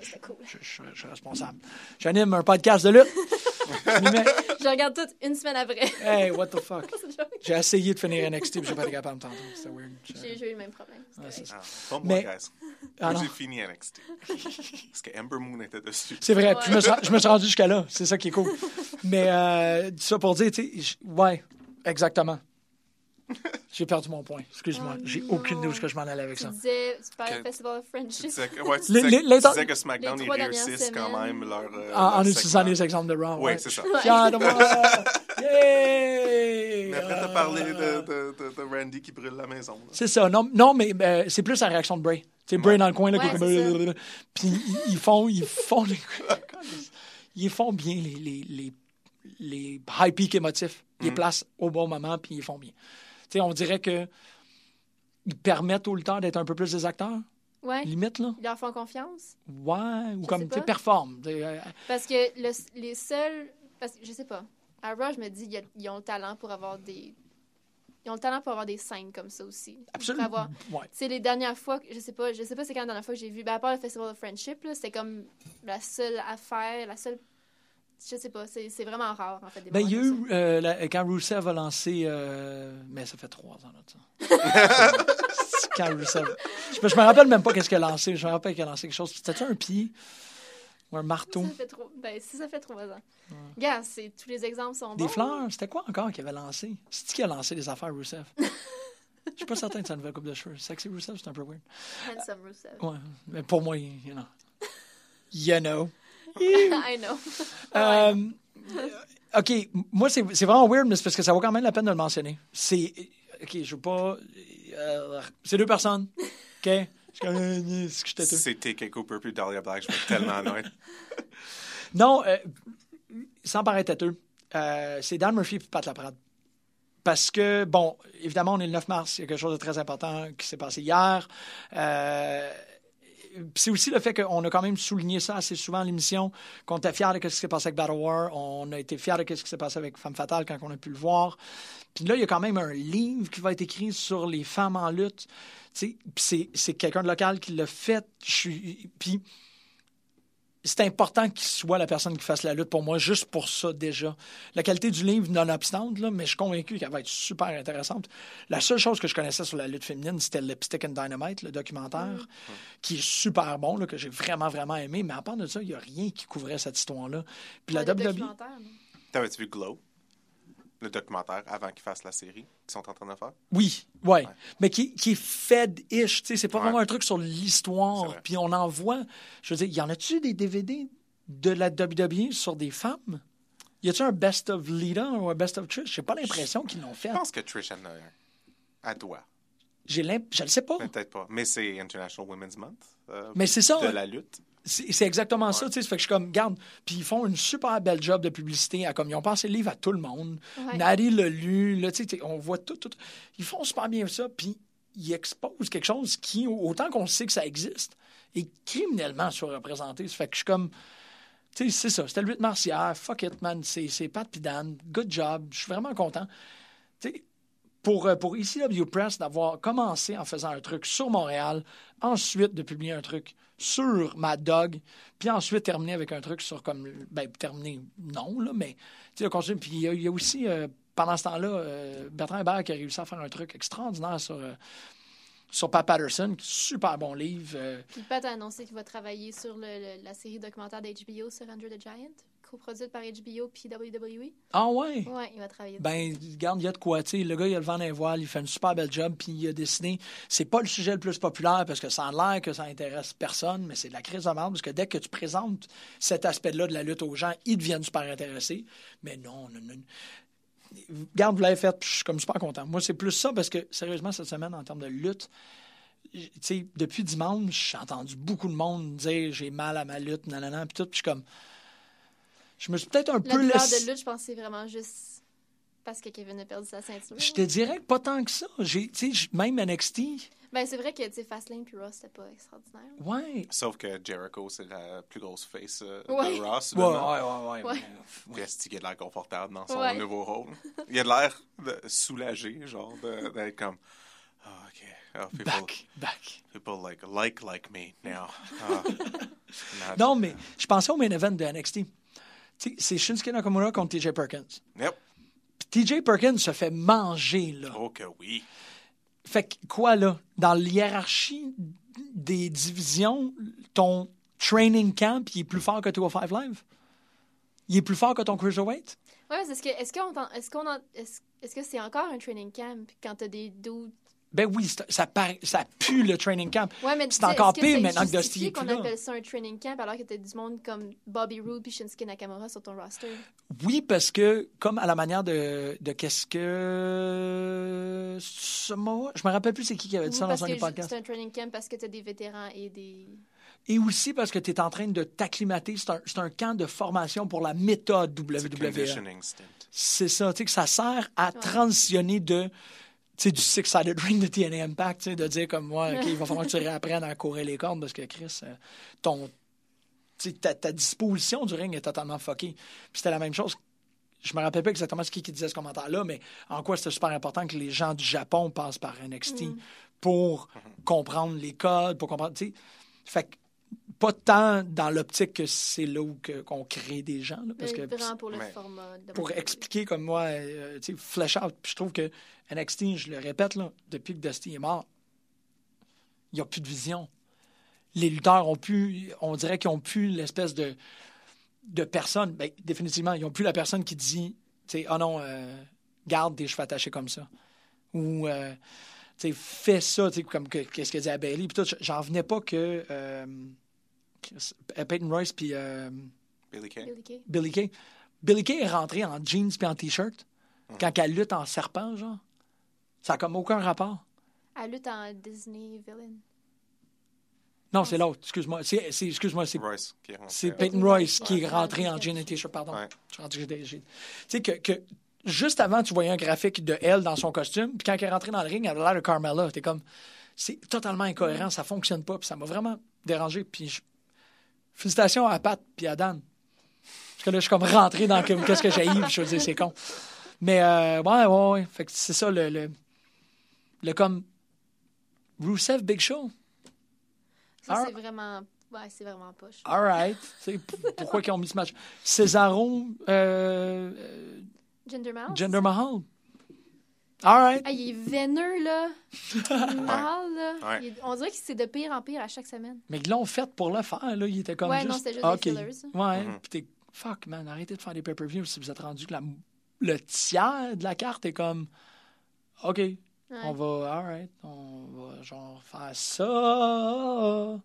C'était cool. je- je- je suis responsable. J'anime un podcast de lutte. Mais- Je regarde tout une semaine après. hey, what the fuck? J'ai essayé de finir NXT, puis j'ai pas été capable tantôt. C'était weird. J'ai j'ai eu le même problème. Correct. c'est Ah, pas moi, Mais- guys. Ah j'ai fini NXT. Parce que Ember Moon était dessus. C'est vrai, Ouais. puis je me, suis, je me suis rendu jusqu'à là. C'est ça qui est cool. Mais euh, ça pour dire, tu sais, ouais, exactement. J'ai perdu mon point. Excuse-moi. Oh J'ai aucune idée où je m'en allais avec Tu ça. disais, tu parlais de Festival of Tu Friendship. disais, que- ouais, tu Les- disais- les- les- tu disais que SmackDown, ils trois dernières réussissent quand semaines. même leur. euh, En, en leur utilisant segment. les exemples de Raw. Oui, ouais. c'est ça. Ouais. Fier de moi! Yay! Mais après, t'as Euh, parlé de, de, de, de Randy qui brûle la maison. C'est ça. Non, non mais euh, c'est plus la réaction de Bray. Tu sais, Bray Ouais. dans le coin, là, qui Ouais, est Puis ils- font, ils font, les... ils font bien les, les, les, les high peaks émotifs. Ils les Mm. placent au bon moment, puis ils font bien. Sais, on dirait que ils permettent tout le temps d'être un peu plus des acteurs, Ouais. limite, là. Ils leur font confiance. Ouais, ou Je comme, tu sais, pas. performe. Tu sais, euh, Parce que le- les seuls. Parce que je sais pas. À Raw, je me dis, ils ont le talent pour avoir des. Ils ont le talent pour avoir des scènes comme ça aussi. Absolument. avoir- Ouais. C'est les dernières fois, que- je sais pas, je sais pas c'est quand la dernière fois que j'ai vu, ben à part le Festival of Friendship, c'était comme la seule affaire, la seule, je sais pas, c'est c'est vraiment rare en fait. Des Ben, il y a eu, euh, la- quand Rusev a lancé. euh, mais ça fait trois ans, là, ça. C'est quand Rusev. Je, je me rappelle même pas qu'est-ce qu'il a lancé. Je me rappelle qu'il a lancé quelque chose. C'était-tu un pied ou un marteau? Ça fait trop, ben si ça fait trois ans. Regarde, c'est tous les exemples sont Des bons. fleurs? C'était quoi encore qu'il avait lancé? C'est-tu qui a lancé des affaires, Rusev? Je suis pas certain de sa nouvelle coupe de cheveux. Sexy Rusev, c'est un peu weird. Handsome Rusev. Ouais, mais pour moi, you know. You know. I know. Euh, OK, moi, c'est c'est vraiment weird, mais c'est parce que ça vaut quand même la peine de le mentionner. C'est. OK, je veux pas. euh, c'est deux personnes. OK? Suis euh, T.K. Cooper puis Dahlia Black, je être tellement loin. Non, euh, sans paraître têteux, euh, c'est Dan Murphy et Pat Laprade. Parce que, bon, évidemment, on est le 9 mars, il y a quelque chose de très important qui s'est passé hier. Euh, c'est aussi le fait qu'on a quand même souligné ça assez souvent à l'émission, qu'on était fiers de ce qui s'est passé avec Battle War, on a été fiers de ce qui s'est passé avec Femme Fatale quand on a pu le voir. Puis là, il y a quand même un livre qui va être écrit sur les femmes en lutte. C'est, quelqu'un de local qui l'a fait. Puis c'est important qu'il soit la personne qui fasse la lutte pour moi, juste pour ça déjà. La qualité du livre, nonobstante, là, mais je suis convaincu qu'elle va être super intéressante. La seule chose que je connaissais sur la lutte féminine, c'était Lipstick and Dynamite, le documentaire, qui est super bon, là, que j'ai vraiment, vraiment aimé. Mais à part de ça, il n'y a rien qui couvrait cette histoire-là. Puis la Ouais, le WWE... documentaire, non? T'avais-tu vu Glow? Le documentaire avant qu'ils fassent la série qu'ils sont en train de faire? Oui, ouais. Ouais. Mais qui, qui est fed-ish, tu sais, c'est pas Ouais. vraiment un truc sur l'histoire. Puis on en voit, je veux dire, y en a-tu des DVD de la WWE sur des femmes? Y a-t-il un best of Lita ou un best of Trish? J'ai pas l'impression qu'ils l'ont fait. Je pense que Trish en a un. À doigt. J'ai. Je le sais pas. Peut-être pas. Mais c'est International Women's Month. euh, Mais c'est ça. De la lutte. C'est exactement ça, tu sais. Ça fait que je suis comme, garde. Puis ils font une super belle job de publicité. À, comme ils ont passé le livre à tout le monde. Ouais. Nari l'a lu. Là, tu sais, t'sais, on voit tout, tout. Ils font super bien ça. Puis ils exposent quelque chose qui, autant qu'on sait que ça existe, est criminellement surreprésenté. Ça fait que je suis comme. Tu sais, c'est ça. C'était le 8 mars hier. Fuck it, man. C'est c'est Pat Pidan. Good job. Je suis vraiment content. Tu sais, pour, euh, pour ECW Press d'avoir commencé en faisant un truc sur Montréal, ensuite de publier un truc sur Mad Dog, puis ensuite terminer avec un truc sur comme ben terminer non là, mais tu sais. Puis il y, a- aussi euh, pendant ce temps-là euh, Bertrand Hébert qui a réussi à faire un truc extraordinaire sur euh, sur Pat Patterson, super bon livre. euh, Puis Pat a annoncé qu'il va travailler sur le- la série documentaire d'HBO sur Andrew the Giant, coproduite par HBO puis WWE. Ah ouais? Ouais, il va travailler Ben, regarde, il y a de quoi, tu sais. Le gars, il a le vent d'un voile, il fait une super belle job, puis il a décidé. C'est pas le sujet le plus populaire parce que ça a l'air que ça intéresse personne, mais c'est de la crise de merde parce que dès que tu présentes cet aspect-là de la lutte aux gens, ils deviennent super intéressés. Mais non, non, non. Regarde, vous l'avez fait, je suis comme super content. Moi, c'est plus ça parce que, sérieusement, cette semaine, en termes de lutte, tu sais, depuis dimanche, j'ai entendu beaucoup de monde dire j'ai mal à ma lutte, nanana, puis tout, puis je suis comme. Je me suis peut-être un La peu laissé- de lutte, je pense c'est vraiment juste parce que Kevin a perdu sa ceinture. Je te dirais que pas tant que ça. J'ai, tu sais, j- même NXT, Ben, c'est vrai que, Fastlane puis Ross, c'était pas extraordinaire. ouais. Sauf que Jericho, c'est la plus grosse face euh, Ouais. de Ross. Ouais, ouais, ouais, ouais. Ouais. Qu'il a de l'air confortable dans son Ouais. nouveau rôle? Il a de l'air de- soulagé, genre, de- d'être comme. Ah, OK. Ah, people, Back, back. people like, like, like me now. Not- Non, mais je pensais au main event de NXT. C'est Shinsuke Nakamura contre TJ Perkins. Yep. TJ Perkins se fait manger, là. Oh que oui. Fait que quoi, là? Dans la hiérarchie des divisions, ton training camp, il est plus fort que 205 Live? Il est plus fort que ton Cruiserweight? Ouais, c'est ce que, est-ce qu'on, t'en- est-ce qu'on, en- est-ce, est-ce que c'est encore un training camp quand t'as des dudes Ben oui, ça, paraît- ça pue le training camp. Ouais, c'est tu encore que pire maintenant que Dusty est plus qu'on appelle ça un training camp alors que t'as du monde comme Bobby Roode puis Shinsuke Nakamura sur ton roster? Oui, parce que, comme à la manière de, de qu'est-ce que. Je me rappelle plus c'est qui qui avait dit ça dans des podcasts. c'est un training camp parce que t'as des vétérans et des... Et aussi parce que tu es en train de t'acclimater. C'est un, c'est un camp de formation pour la méthode WWE. C'est ça, tu sais, que ça sert à transitionner de. Sais, du six-sided ring de TNA Impact, de dire comme moi, OK, il va falloir que tu réapprennes à courir les cordes parce que Chris, euh, ton, ta, ta disposition du ring est totalement fuckée. Puis c'était la même chose. Je me rappelle pas exactement ce qui, qui disait ce commentaire-là, mais en quoi c'était super important que les gens du Japon passent par NXT pour comprendre les codes, pour comprendre. Fait que pas tant dans l'optique que c'est là où que- qu'on crée des gens, là, parce que vraiment pour le format. de pour expliquer comme moi, euh, tu sais, flesh out. Puis je trouve que NXT, je le répète, là, depuis que Dusty est mort, il n'y a plus de vision. Les lutteurs ont plus, on dirait qu'ils ont plus l'espèce de, de personne. Ben, définitivement, ils n'ont plus la personne qui dit, tu sais, oh non, euh, garde des cheveux attachés comme ça. Ou, euh, tu sais, fais ça, tu sais, comme que- qu'est-ce qu'elle dit à Bailey. Puis tout, j'en revenais pas que euh, Peyton Royce puis euh, Billy Kay. Billy Kay. Billy Kay. Billy Kay est rentré en jeans puis en t-shirt quand elle lutte en serpent, genre. Ça n'a comme aucun rapport. Elle lutte en Disney Villain. Non, c'est l'autre. Excuse-moi. C'est, excuse-moi, c'est, Royce qui est rentré. c'est avec- Peyton Royce qui est rentré en jeans et t-shirt, pardon. Ouais. Tu sais, que, que juste avant, tu voyais un graphique de elle dans son costume, puis quand elle est rentrée dans le ring, elle avait l'air de Carmella. T'es comme, c'est totalement incohérent, ça fonctionne pas, puis ça m'a vraiment dérangé. Puis je- félicitations à Pat puis à Dan. Parce que là, je suis comme rentré dans qu'est-ce que j'ai eu, je veux dire, c'est con. Mais, euh, ouais, ouais, ouais. Fait que c'est ça, le, le, le comme Rusev Big Show. Ça, c'est vraiment... Ouais, c'est vraiment poche. All right. Pourquoi ils ont mis ce match? Cesaro, euh, euh, Gender Mahal? Jinder Mahal. All right. Ah, il est veineux, là. Mahal, là. Ouais. Il est- On dirait que c'est de pire en pire à chaque semaine. Mais ils l'ont fait pour le faire, là. Il était comme Ouais, juste... non, c'était juste des OK. fillers. Ouais. Mhm. Puis t'es... Fuck, man, arrêtez de faire des pay-per-views si vous êtes rendu que la- le tiers de la carte est comme... OK, on va... All right. On va genre faire ça.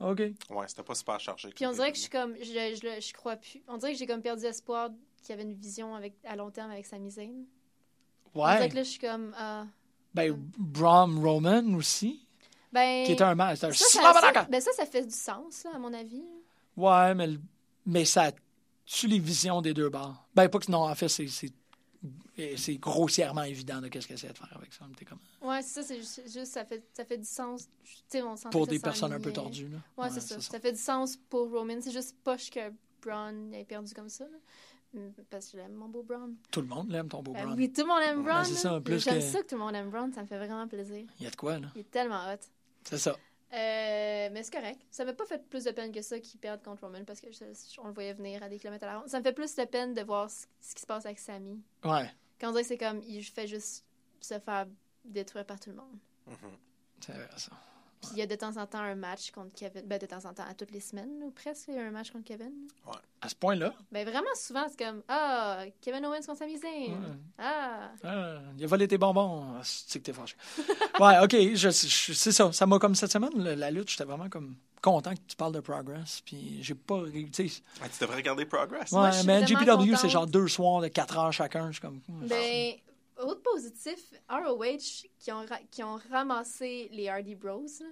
OK. Ouais, c'était pas super chargé. Puis on dirait que je suis comme, je, je, je crois plus. On dirait que j'ai comme perdu espoir qu'il y avait une vision avec, à long terme avec Sami Zayn. Ouais. que là, je suis comme, ah. Ben, Braun Roman aussi, Ben. qui était un match. Ça, ça, ça- ben ça, ça fait du sens, là, à mon avis. Ouais, mais, mais ça tue les visions des deux bords. Ben, pas que non, en fait, c'est, c'est, c'est grossièrement évident de qu'est-ce qu'elle essaie de faire avec ça. T'es comme, Ouais, c'est ça, c'est juste, juste- ça, fait, ça fait du sens. Tu sais, on pour des personnes un peu tordues. Là. Ouais, c'est ça. Ça fait du sens pour Roman. C'est juste poche que Braun ait perdu comme ça. là. Parce que je l'aime, mon beau Braun. Tout le monde l'aime, ton beau Ben Braun. oui, tout le monde aime c'est ça, plus J'aime que- ça que tout le monde aime Braun. Ça me fait vraiment plaisir. Il y a de quoi, là? Il est tellement hot. C'est ça. Euh, mais c'est correct. Ça m'a pas fait plus de peine que ça qu'ils perdent contre Roman parce que je- on le voyait venir à des kilomètres à la ronde. Ça me fait plus de peine de voir ce, ce qui se passe avec Samy. Ouais, Quand on dirait que c'est comme, il fait juste se faire détruire par tout le monde. Mhm. c'est vrai, ça. Puis il y a de temps en temps un match contre Kevin. Ben, de temps en temps, à toutes les semaines, ou presque, il y a un match contre Kevin. À ce point-là, Ben, vraiment souvent, c'est comme, ah, Kevin Owens contre Sami Zayn. Ouais. Ah. ah, il a volé tes bonbons. Ah, C'est que t'es fâché. ouais, OK, je, je- c'est ça. Ça m'a comme cette semaine, le- la lutte, j'étais vraiment comme content que tu parles de Progress. Puis j'ai pas. Ouais, tu devrais regarder Progress. Ouais, mais GPW, c'est genre deux soirs de 4 heures chacun. Je suis comme. hmm. Ben, autre positif, ROH qui ont, qui ont ramassé les Hardy Bros. là.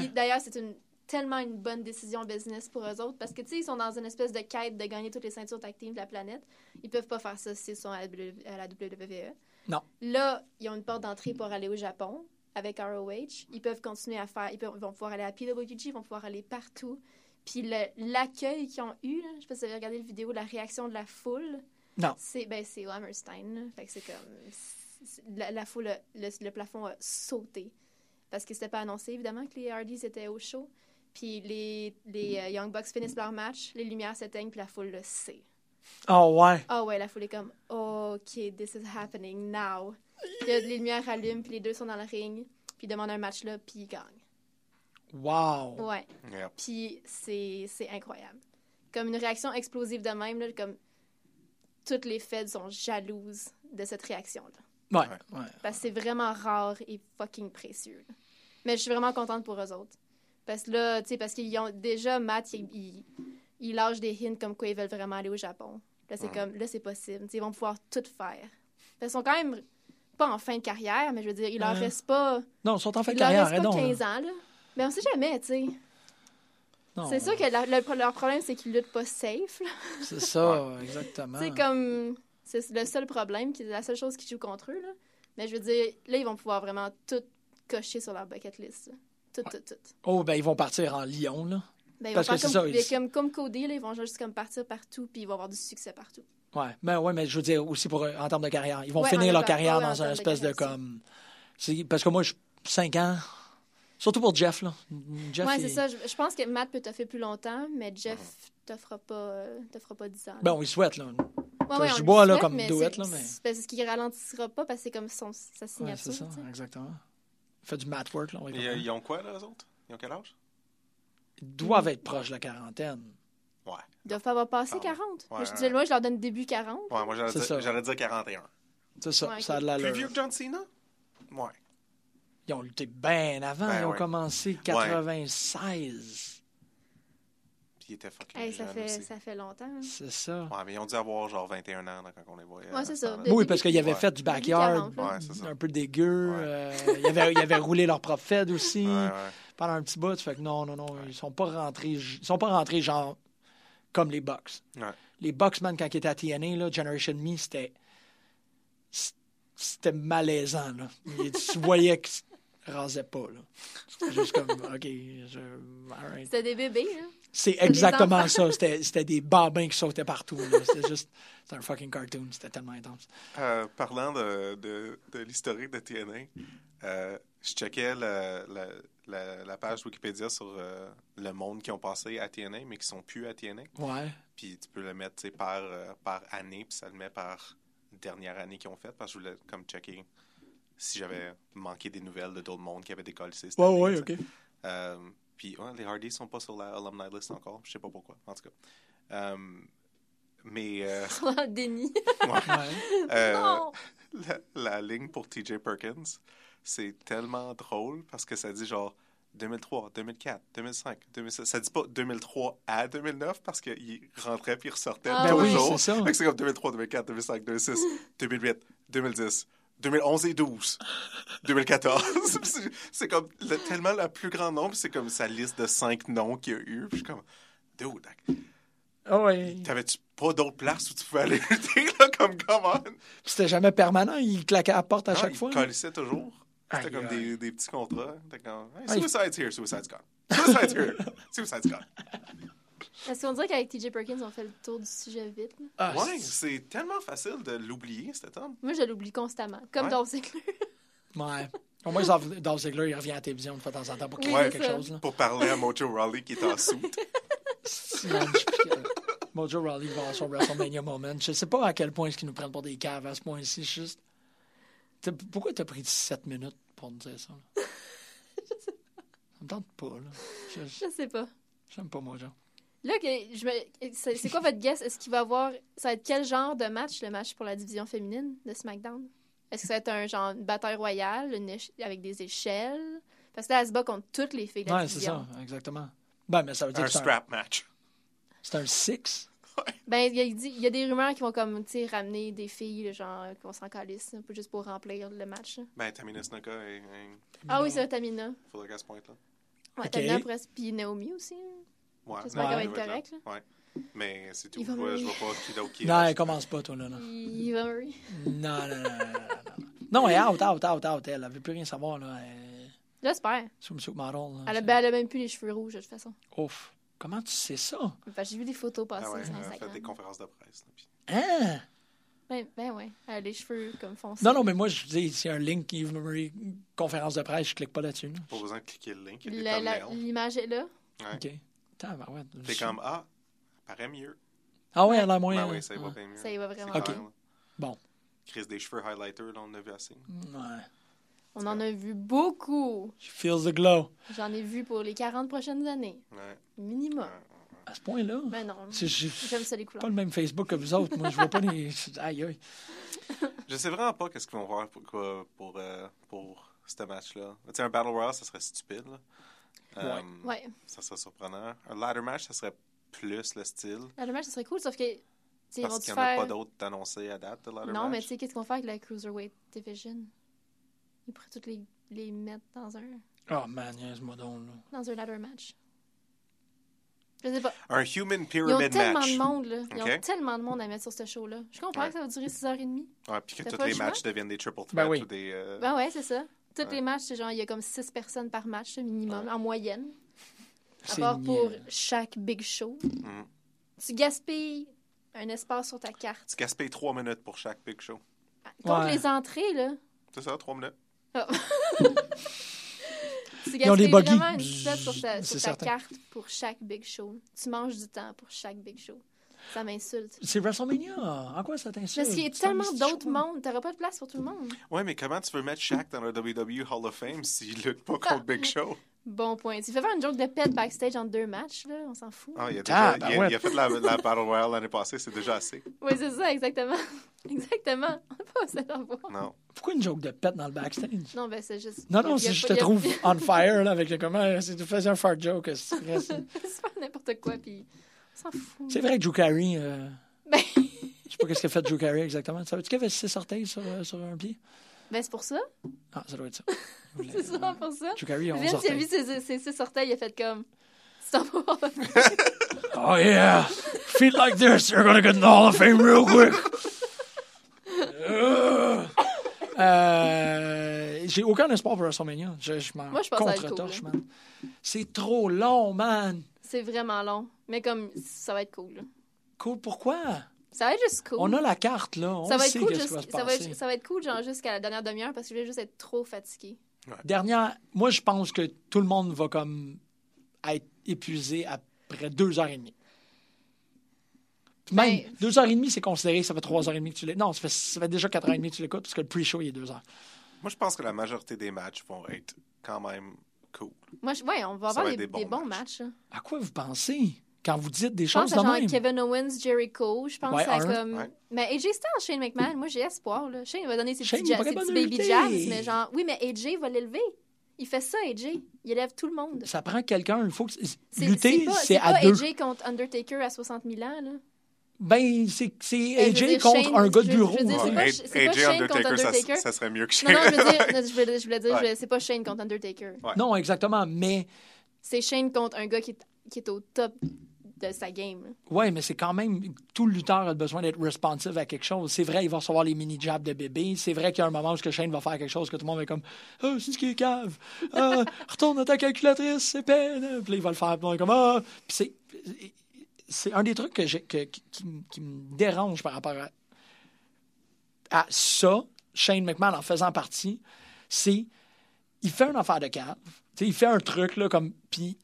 Ouais. d'ailleurs, c'est une tellement une bonne décision business pour eux autres parce que, tu sais, ils sont dans une espèce de quête de gagner toutes les ceintures team de la planète. Ils peuvent pas faire ça s'ils sont à la WWE. Non. Là, ils ont une porte d'entrée pour aller au Japon avec ROH. Ils peuvent continuer à faire... Ils, peuvent- ils vont pouvoir aller à PWG, ils vont pouvoir aller partout. Puis l'accueil qu'ils ont eu, là, je sais pas si vous avez regardé la vidéo, la réaction de la foule. Non. C'est ben, Hammerstein. là. Fait que c'est comme... La, la foule, le, le plafond a sauté. Parce que c'était pas annoncé, évidemment, que les Hardys étaient au show. Puis les, les euh, Young Bucks finissent leur match, les lumières s'éteignent, puis la foule le sait. Oh, ouais. Ah ouais, la foule est comme, OK, this is happening now. Puis les lumières allument, puis les deux sont dans le ring, puis ils demandent un match là, puis ils gagnent. Wow. Ouais. Yep. Puis c'est c'est incroyable. Comme une réaction explosive de même, là, comme toutes les feds sont jalouses de cette réaction-là. Ouais. ouais. Parce que c'est vraiment rare et fucking précieux. là. Mais je suis vraiment contente pour eux autres. Parce que là, tu sais, parce qu'ils ont déjà, Matt, il, il, il lâche des hints comme quoi ils veulent vraiment aller au Japon. Là, c'est comme, là, c'est possible. Tu sais, ils vont pouvoir tout faire. Parce qu'ils sont quand même pas en fin de carrière, mais je veux dire, il leur Ouais. reste pas, Non, ils sont en fin il de leur carrière, reste pas arrête donc, 15 là. ans, là. Mais on sait jamais, tu sais. C'est sûr que la- le- leur problème, c'est qu'ils luttent pas safe. C'est ça, exactement. C'est comme. C'est le seul problème, qui- la seule chose qui joue contre eux. Là. Mais je veux dire, là, ils vont pouvoir vraiment tout cocher sur leur bucket list. là. Tout, tout, tout. Oh, ben, ils vont partir en Lyon, là. Ben, ils Parce vont que faire comme, ça, ben, ils- comme, comme Cody, là, ils vont juste comme partir partout, puis ils vont avoir du succès partout. Ouais, mais ouais, mais je veux dire aussi pour en termes de carrière. Ils vont Ouais, finir leur carrière ouais, dans un de espèce de comme. c'est- Parce que moi, je 5 ans. Surtout pour Jeff, là. Jeff, ouais, c'est ça. Je, je pense que Matt peut t'offrir plus longtemps, mais Jeff t'offrira pas, euh, t'offrira pas 10 ans. là. Ben, on y souhaite, là. Ouais, ouais, le bois, là, comme mais Douet, c'est- là, mais- c'est parce qu'il ralentira pas parce que c'est comme son, sa Ouais, signature. c'est ça, tu sais. exactement. Il fait du mat work, là. on Ils, dire. ils ont quoi, là, eux autres? Ils ont quel âge? Ils doivent être proches de la quarantaine. Ouais. Ils doivent pas avoir passé Ah ouais. 40. Ouais, Moi, je, ouais. disais, moi, je leur donne début 40. Ouais, moi, j'allais C'est dire, dire 41. C'est ça, Ouais, ça a de Plus l'allure. vieux que John Cena? Ouais. Ils ont lutté bien avant. Ben ils ont ouais. commencé 96. Puis il était fucking Hey, ça, fait, aussi. ça fait longtemps. hein. C'est ça. Ouais, mais ils ont dû avoir genre 21 ans là, quand on les voyait. Ouais, c'est ça. Oui, parce qu'il avait Ouais. fait du backyard 40, là. Ouais, c'est ça. un peu dégueu. Ouais. euh, il, avait, il avait roulé leur propre Fed aussi. Ouais, ouais. pendant un petit bout. Ça fait que non, non, non, ils sont pas rentrés. Ils sont pas rentrés genre comme les Bucks. Ouais. Les Bucks, man, quand ils étaient à TNA, là, Generation Me, c'était. C'était malaisant, là. Tu voyais qu'ils se rasaient pas, là. C'était juste comme, OK, je. all right. C'était des bébés, hein? C'est exactement ça. C'était c'était des bambins qui sautaient partout. C'était juste. C'était un fucking cartoon. C'était tellement intense. Euh, parlant de, de, de l'historique de TNA, euh, je checkais la, la, la, la page Wikipédia sur euh, le monde qui ont passé à TNA, mais qui sont plus à TNA. Ouais. Puis tu peux le mettre par, euh, par année, puis ça le met par dernière année qu'ils ont faite, parce que je voulais comme checker si j'avais manqué des nouvelles de d'autres mondes qui avaient décollé cette Ouais, année, ouais. OK. Euh, puis ouais, les Hardys sont pas sur la alumni list encore. Je sais pas pourquoi, en tout cas. Euh, mais euh, déni. ouais. Ouais. Euh, non! la, la ligne pour TJ Perkins, c'est tellement drôle parce que ça dit genre 2003, 2004, 2005, 2006. Ça dit pas 2003 à 2009 parce qu'il rentrait puis il ressortait Ah Ben oui, toujours. c'est ça. Fait que c'est comme 2003, 2004, 2005, 2006, 2008, 2010, 2011 et 12, 2014. C'est- comme le- tellement le plus grand nombre, c'est comme sa liste de cinq noms qu'il y a eu. Puis je suis comme, dude, Ah ouais. t'avais-tu pas d'autres places où tu pouvais aller? Lutter, là, comme, come on? C'était jamais permanent. Il claquait à la porte à Non, chaque il fois. colissait toujours. Aïe, C'était comme des, des petits contrats. C'était comme, hey, suicide's here, suicide's gone. Suicide's here, suicide's gone. Est-ce qu'on dirait qu'avec TJ Perkins, on fait le tour du sujet vite? là? Ah, Ouais, c'est- tellement facile de l'oublier, cet homme. Moi, je l'oublie constamment. Comme Ouais. Dolph Ziggler. Ouais. Au moins, Dolph Dolph Ziggler, il revient à la télévision de temps en temps pour Oui, c'est quelque ça. chose. Là. Pour parler à Mojo Rawley qui est en soute. Si, man, je- euh, Mojo Rawley va avoir son WrestleMania moment. Je sais pas à quel point est-ce qu'ils nous prennent pour des caves à ce point-ci. je suis Juste... T'as- Pourquoi t'as pris 7 minutes pour me dire ça? Là? Ça me tente pas, là. Je- Je sais pas. J'aime pas Mojo. Là, que je me... c'est c'est quoi votre guess? Est-ce qu'il va avoir. Ça va être quel genre de match, le match pour la division féminine de SmackDown? Est-ce que ça va être un genre une bataille royale une éche- avec des échelles? Parce que là, elle se bat contre toutes les filles de la Ouais, c'est division. ça, exactement. Ben, mais ça veut dire Un c'est strap match. c'est un six? Ben, il y, a, y des rumeurs qui vont comme, tu sais, ramener des filles, genre, qu'on s'en calisse, juste pour remplir le match. là. Ben, Tamina Snuka, il Ah oui, c'est Tamina. faudrait qu'elle se pointe là. Ouais. Tamina presque. Puis Naomi aussi. hein. Ouais, J'espère qu'elle va elle être là. correcte, Ouais. Mais c'est tout. Il va Ouais, mourir. je vois pas qui d'autre qui est Non, elle commence pas, toi, là. là. Il va mourir. Non, non, non, non, non, non. Non, elle est out, out, out, out. Elle, elle veut plus rien savoir, là. Elle... J'espère. Swimsuit model. là. Elle a, ben, elle a même plus les cheveux rouges, de toute façon. Ouf. Comment tu sais ça? Enfin, J'ai vu des photos passer Ah ouais, sur elle a fait Instagram. des conférences de presse. là, puis- Hein? Ben, ben ouais. Elle a les cheveux comme foncés. Non, non, mais moi, je dis, c'est un link Yves Murray, conférence de presse, je clique pas là-dessus. là. Pas besoin de cliquer le link. Il y a des La- la- thumbnails. L'image est là. Ouais. OK. Tabarouette. T'es Je- comme, ah, paraît mieux. Ah ouais, elle a moins. Ben oui, ça y va ouais. bien mieux. Ça y va vraiment. Ok. clair. Bon. Crise des cheveux highlighter, là, on en a vu assez. Ouais. On en a vu beaucoup. She feels the glow. J'en ai vu pour les 40 prochaines années. Ouais. Minimum. À ce point-là? Ben non. J'aime ça les pas couleurs. le même Facebook que vous autres. Moi, je vois pas les. Aïe, aïe. Je sais vraiment pas qu'est-ce qu'ils vont voir pour, quoi- pour, euh, pour ce match-là. Tu sais, un Battle Royale, ça serait stupide. Là. Euh, Ouais. Ça serait surprenant. Un ladder match, ça serait plus le style. La dommage, ça serait cool, sauf que. Parce qu'il n'y en a faire. pas d'autres annoncés à date de ladder Non, mais match? tu sais, qu'est-ce qu'on fait avec la Cruiserweight Division? Ils pourraient toutes les, les mettre dans un, Oh man, niaise-moi donc, là. dans un ladder match. Je sais pas. Un Human Ils ont Pyramid tellement match. de monde, là. Ils ont tellement de monde à mettre sur ce show-là. Je comprends Ouais. que ça va durer 6h30. Ouais, puis que tous les matchs deviennent des triple threats Ben oui. ou des. euh, Ben ouais, c'est ça. Tous Ouais. les matchs, c'est genre, il y a comme 6 personnes par match, minimum, Ouais. en moyenne. À part pour chaque big show. Mhm. Tu gaspilles un espace sur ta carte. Tu gaspilles trois minutes pour chaque big show. Contre Ouais. les entrées, là. C'est ça, trois minutes? Tu Ils ont des gaspilles vraiment une sur ta, C'est sur ta certain. carte pour chaque big show. Tu manges du temps pour chaque big show. Ça m'insulte. C'est WrestleMania. En quoi ça t'insulte? Parce qu'il y a tellement d'autres mondes. T'auras pas de place pour tout le monde. Ouais, mais comment tu veux mettre Shaq dans le WWE Hall of Fame s'il lutte pas contre Big Show? Bon point. Tu fais faire une joke de pet backstage entre deux matchs, là. On s'en fout. Ah, il a, Ah, déjà, ben il a, ouais. il a fait la, la Battle Royale l'année passée, c'est déjà assez. Oui, c'est ça, exactement. exactement. On n'a pas voir. Non. Pourquoi une joke de pète dans le backstage? Non, ben c'est juste. Non, non, si je te a- trouve on fire là, avec le comment, si tu faisais un fart joke, c'est c'est- pas n'importe quoi, puis. C'est vrai que Drew Carey, euh, Ben, je sais pas qu'est-ce qu'a fait Drew Carey exactement. Savais-tu qu'il avait six orteils sur, euh, sur un pied? ben c'est pour ça. Ah, ça doit être ça. C'est ça, pour ça. Drew Carey 11 Vince, il a vu ses, ses, ses orteils, il a fait comme. Oh yeah! Feet like this, you're gonna get in the Hall of Fame real quick! Euh, euh, J'ai aucun espoir pour WrestleMania. Je, je m'en contre-torche, cool, man. C'est trop long, man. C'est vraiment long. Mais comme, ça va être cool. là. Cool, pourquoi? Ça va être juste cool. On a la carte, là. On ça va être sait cool, juste- va se ça, va être, ça va être cool, genre, jusqu'à la dernière demi-heure parce que je vais juste être trop fatiguée. Dernière, moi, je pense que tout le monde va comme être épuisé après deux heures et demie. Même Ben- deux heures et demie, c'est considéré que ça fait trois heures et demie que tu l'écoutes. Non, ça fait, ça fait déjà quatre heures et demie que tu l'écoutes parce que le pre-show, il est deux heures. Moi, je pense que la majorité des matchs vont être quand même cool. Moi, je, ouais, on va Ça avoir va des, bons matchs. À quoi vous pensez quand vous dites des Je pense choses à de genre même? Kevin Owens, Jericho. Je pense Ouais, à un. comme. Ouais. Mais AJ Styles, Shane McMahon, moi j'ai espoir. Là. Shane va donner ses Shane, petits, ja- pas ses petits baby jabs. Mais genre, oui, mais AJ va l'élever. Il fait ça, AJ. Il élève tout le monde. Ça prend quelqu'un, il faut que. C'est- Lutter, pas- c'est pas à deux. AJ contre Undertaker à 60 000 ans, là. Ben, c'est veux AJ dire, contre Shane- un gars de bureau. je veux dire, c'est Ouais, pas- AJ contre Undertaker, ça, Undertaker. ça serait mieux que Non, Shane. non, je veux dire, je voulais, je voulais dire, Ouais. c'est pas Shane contre Undertaker. Ouais. Non, exactement. Mais, C'est Shane contre un gars qui est, qui est au top de sa game. ouais, mais c'est quand même. Tout lutteur a besoin d'être responsive à quelque chose. C'est vrai, il va recevoir les mini-jabs de bébé. C'est vrai qu'il y a un moment où ce que Shane va faire quelque chose que tout le monde va être comme Ah, c'est ce qui est cave. Ah, retourne à ta calculatrice, c'est peine. Puis là, il va le faire. Puis on est comme Ah. Puis c'est. C'est un des trucs que qui, me- dérange par rapport à, ça, Shane McMahon en faisant partie, c'est il fait une affaire de cave. Il fait un truc comme puis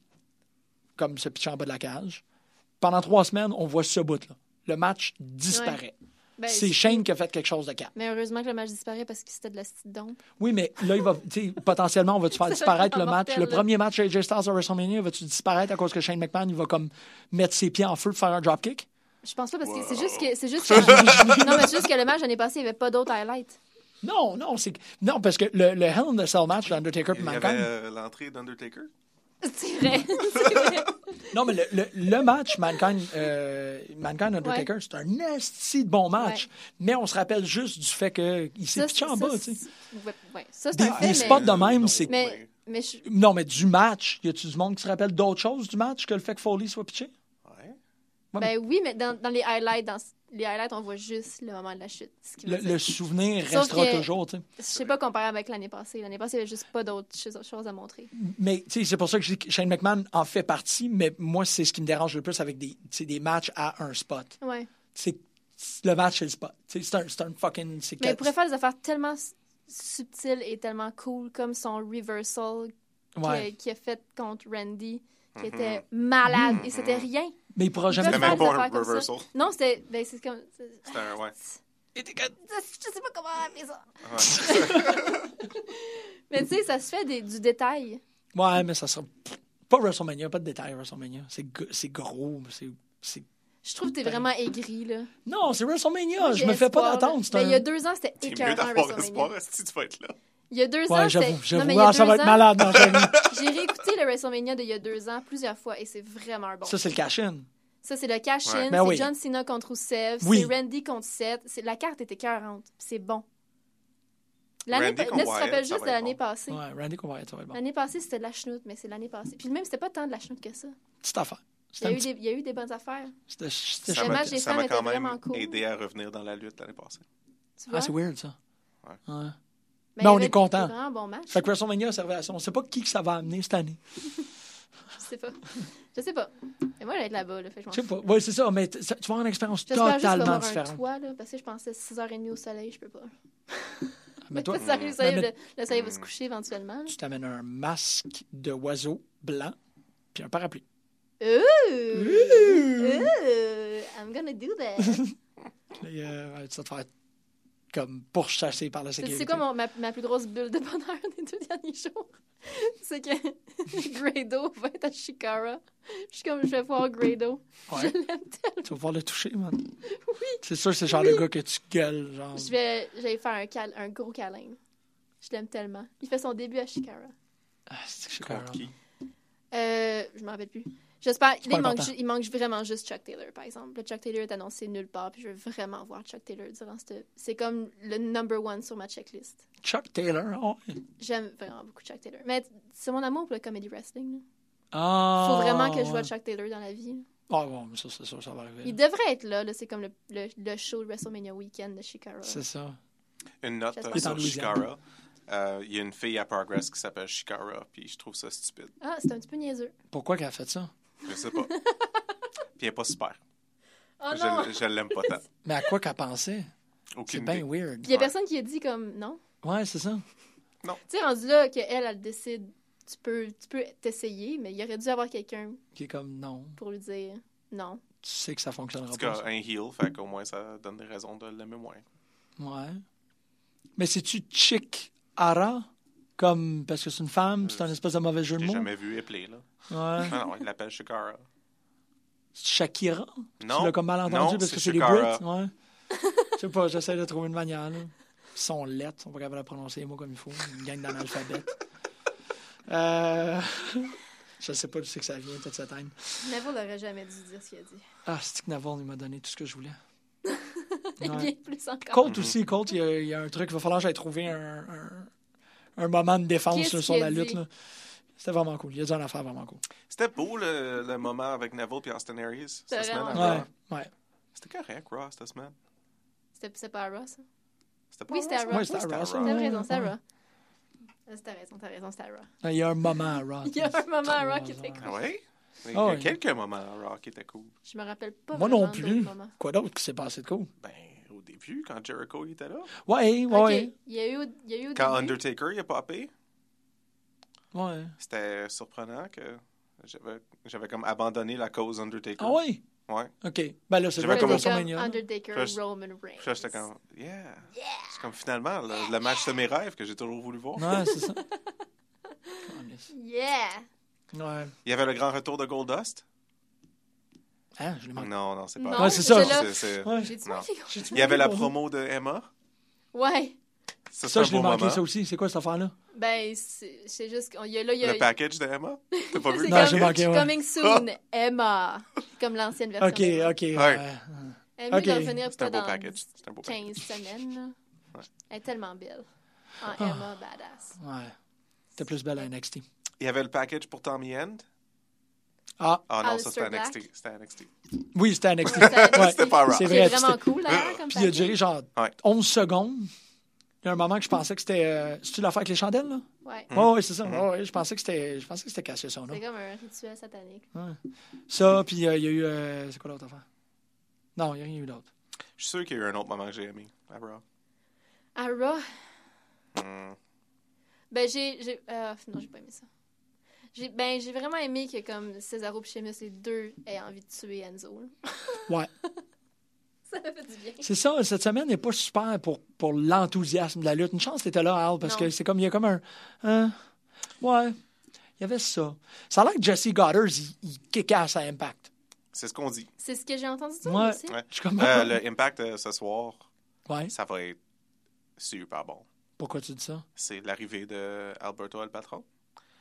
comme se pitcher en bas de la cage. Pendant trois semaines, on voit ce bout-là. Le match disparaît. Ben, c'est Shane qui a fait quelque chose de cave. Mais heureusement que le match disparaît parce que c'était de la petite dompe. Oui, mais là, il va, tu sais, potentiellement, on va-tu faire disparaître le match? mortel, Le là. premier match AJ Styles à WrestleMania, va-tu disparaître à cause que Shane McMahon, il va comme mettre ses pieds en feu pour faire un dropkick? Je pense pas parce que c'est juste que c'est juste que non mais c'est juste que le match l'année passée il y avait pas d'autres highlights. Non, non, c'est non, parce que le, le Hell in the Cell match d'Undertaker et Il y avait Mankind. euh, l'entrée d'Undertaker? C'est vrai. Non, mais le, le, le match Mankind, euh, Mankind Undertaker, c'est un esti de bon match. Ouais. Mais on se rappelle juste du fait qu'il s'est pitché en ça, bas, tu sais. c'est- ouais, ouais. Ça c'est Des, un fait, des mais, spots de même, Non, c'est. mais Ouais. mais je- Non, mais du match, y a-tu du monde qui se rappelle d'autres choses du match que le fait que Foley soit pitché? Ouais. Ouais, ben oui mais dans, dans les highlights dans les highlights on voit juste le moment de la chute. ce qui veut Le, souvenir Sauf restera que- toujours, sais. Je sais pas comparer avec l'année passée. L'année passée, il y avait juste pas d'autres choses à montrer. Mais c'est pour ça que je dis que Shane McMahon en fait partie, mais moi, c'est ce qui me dérange le plus avec des, des matchs à un spot. Ouais. C'est le match, c'est le spot. C'est un, un fucking. Mais il quatre- pourrait faire des affaires tellement subtiles et tellement cool comme son reversal qu'il a- Ouais. qu'il a fait contre Randy qui était malade et c'était rien. Mais il pourra jamais C'était faire. même pas un reversal. Non, c'était ben c'est comme c'est- C'était un, ouais. je sais pas comment appeler ça. Mais tu sais, ça se fait des- du détail. Ouais, mais ça sera. Pas WrestleMania, pas de détails WrestleMania. C'est c'est gros. c'est- c'est- Je trouve que t'es vraiment aigri, là. Non, c'est WrestleMania. Je me fais pas d'attente. c'est Ben, Il y a deux ans, c'était C'est mieux écœurant d'avoir WrestleMania. espoir si tu vas être là? Il y a deux ans, j'avoue. Non, J'avoue. a Ah, ça va être ans, malade. J'ai réécouté le WrestleMania d'il y a deux ans plusieurs fois et c'est vraiment bon. Ça, c'est le cash-in. Ça, c'est le cash-in, Ouais. Ben c'est oui. John Cena contre Rusev, Oui. c'est Randy contre Seth. C'est... La carte était écœurante, c'est bon. L'année pa- Là, tu te rappelles juste de l'année bon. passée. Ouais, Randy ça va être bon. L'année passée, c'était de la chenoute, mais c'est l'année passée. Puis même, c'était pas tant de la chenoute que ça. Petite affaire. Il y, a eu petit- des, il y a eu des bonnes affaires. c'était- c'était Ça m'a- quand même cool. aidé à revenir dans la lutte l'année passée. Tu vois? Ah, c'est weird, ça. Ouais. Mais Mais il y on est content. des vraiment bon match. Fait que WrestleMania servait à ça. On sait pas qui que ça va amener cette année. Je sais pas. Je sais pas. Mais moi, j'allais être là-bas, là. Fait que je sais pas. Oui, c'est ça, mais ça- tu vas avoir une expérience J'espère juste totalement avoir un différente. toit, là, parce que je pensais 6h30 au soleil, je peux pas. Mais toi, soleil, le soleil, le, le soleil va se coucher éventuellement. là. tu t'amènes un masque d'oiseau blanc puis un parapluie. Ooh! Ooh! I'm gonna do that. Et, euh, tu vas te faire comme pourchasser par la sécurité. C'est quoi mon- ma, ma plus grosse bulle de bonheur des deux derniers jours? C'est que Grado va être à Shikara. Je suis comme, je vais voir Grado. Ouais. Je l'aime tellement. Tu vas pouvoir le toucher, man. Oui. C'est sûr, c'est le genre de gars que tu gueules. Genre. Je vais, je vais faire un, cal- un gros câlin. Je l'aime tellement. Il fait son début à Shikara. Ah, c'est Contre carré. qui? Euh, je m'en rappelle plus. J'espère. Il manque, il manque vraiment juste Chuck Taylor, par exemple. Le Chuck Taylor est annoncé nulle part, puis je veux vraiment voir Chuck Taylor durant cette. C'est comme le number one sur ma checklist. Chuck Taylor. oh, ouais. J'aime vraiment beaucoup Chuck Taylor. Mais c'est mon amour pour le comedy wrestling. là. Ah, Faut vraiment que je vois Chuck Taylor dans la vie. Ah, bon, mais ça, c'est sûr, ça va arriver. Il devrait être là. là. C'est comme le, le, le show de WrestleMania Weekend de Chicago. C'est ça. Une note euh, Il sur. Shikara. Euh, Il y a une fille à Progress qui s'appelle Shikara, puis je trouve ça stupide. Ah, c'est un petit peu niaiseux. Pourquoi qu'elle a fait ça? Je sais pas. puis elle est pas super. Oh non! je je l'aime pas tant. Mais à quoi qu'elle pensait? C'est Aucune bien idée. weird. Puis il y a Ouais. personne qui a dit comme non? Ouais, c'est ça. Tu sais, rendu là qu'elle, elle décide, tu peux tu peux t'essayer, mais il aurait dû avoir quelqu'un Qui est comme non. pour lui dire non. Tu sais que ça En fonctionnera tout pas. cas, un heel, fait qu'au moins ça donne des raisons de l'aimer moins. Ouais. Mais c'est-tu Chick Ara? Comme, parce que c'est une femme, c'est un espèce de mauvais jeu de J'ai mots. jamais vu Eplay, là. Ouais. Non, non, il l'appelle Shikara. C'est Shakira? Non. Tu l'as comme mal entendu Non, parce que c'est des. Brits? Ouais. Je sais pas, j'essaie de trouver une manière. Là. Ils sont lettres, ils sont pas capables de prononcer les mots comme il faut. Une gang d'analphabètes. Euh, je sais pas d'où c'est que ça vient, toute cette haine. Neville n'aurait jamais dû dire ce qu'il a dit. Ah, c'est que Navarre, il m'a donné tout ce que je voulais. Et Ouais. bien plus encore. Colt aussi, Colt, il y, a, il y a un truc, il va falloir que j'aille trouver un, un, un moment de défense là, sur la lutte. là. C'était vraiment cool. Il a dit une affaire vraiment cool. C'était beau le, le moment avec Neville et Austin Aries C'était cette semaine. Ouais, Raw. ouais. C'était correct, Raw, cette semaine. C'était pas à Ross. C'était pas Oui, Raw, c'était à ça? Raw. Ouais, c'était à Raw, ça. T'as raison, c'est à. Raw. T'as raison, t'as raison, c'est à Raw. Il y a un moment à Raw. Il y a un moment à Raw qui était. Ah cool. ouais? Il y Ah a ouais. quelques moments à Raw qui étaient cool. Je me rappelle pas Moi non plus. Quoi d'autre qui s'est passé de cool? Ben, début, quand Jericho il était là. Ouais, ouais, Ok, ouais. il y a eu, il y a eu au Quand début- Undertaker il a popé, ouais. c'était surprenant que j'avais j'avais comme abandonné la cause Undertaker. Ah ouais? Ouais. OK. Ben là, c'est vrai comme-. Undertaker, Puis Roman Reigns. Puis là, j'étais comme, yeah. C'est comme finalement le, le match de mes rêves que j'ai toujours voulu voir. Ouais, c'est ça. Yeah! Ouais. Il y avait le grand retour de Goldust. Hein, je. Non, non, c'est pas. Non, Ouais, c'est ça. là. C'est- c'est- Ouais. J'ai dit Non. manqué. Il y avait la promo de Emma? Ouais. Ça, Ça, je l'ai manqué, moment. ça aussi. C'est quoi cette affaire-là? Ben, c'est c'est juste qu'il y a là, il y a. Le package de Emma? T'as pas vu? Non, comme j'ai manqué, ouais. Coming soon, Emma. Comme l'ancienne version. OK. OK. ouais. Emma Ok. doit revenir beau dans package. C'est un beau package. 15 semaines. là. Ouais. Elle est tellement belle. En Ah. Emma badass. Ouais. T'es plus belle à NXT. Il y avait le package pour Tommy End? Ah, Ah non, ça c'était NXT. C'était NXT. oui, c'était NXT. C'était pas Raw. C'est vrai. vraiment cool, d'ailleurs, comme Puis il a duré genre Ouais. 11 secondes. Il y a un moment que je pensais que c'était. Euh, C'est-tu l'affaire avec les chandelles, là? Ouais. Mhm. Ouais, ouais, c'est ça. Ouais, je pensais que c'était. Je pensais que c'était cassé ça? C'est comme un rituel satanique. Ça, puis euh, il y a eu. euh, C'est quoi l'autre affaire? Non, il n'y a rien eu d'autre. Je suis sûr qu'il y a eu un autre moment que j'ai aimé à Raw. À Raw, Hmm. ben j'ai. j'ai- euh, non, j'ai pas aimé ça. J'ai ben, j'ai vraiment aimé que comme Cesaro et Sheamus, les deux aient envie de tuer Enzo. Ouais. ça m'a fait du bien. C'est ça, cette semaine n'est pas super pour, pour l'enthousiasme de la lutte. Une chance que t'étais là, Al, parce Non. que c'est comme, il y a comme un. hein, ouais, il y avait ça. Ça a l'air que Jesse Goddard, il, il kickasse à Impact. C'est ce qu'on dit. C'est ce que j'ai entendu dire Ouais. aussi? Ouais. Je suis comme. Euh, le Impact euh, ce soir, Ouais. ça va être super bon. Pourquoi tu dis ça? C'est l'arrivée de Alberto El Patron.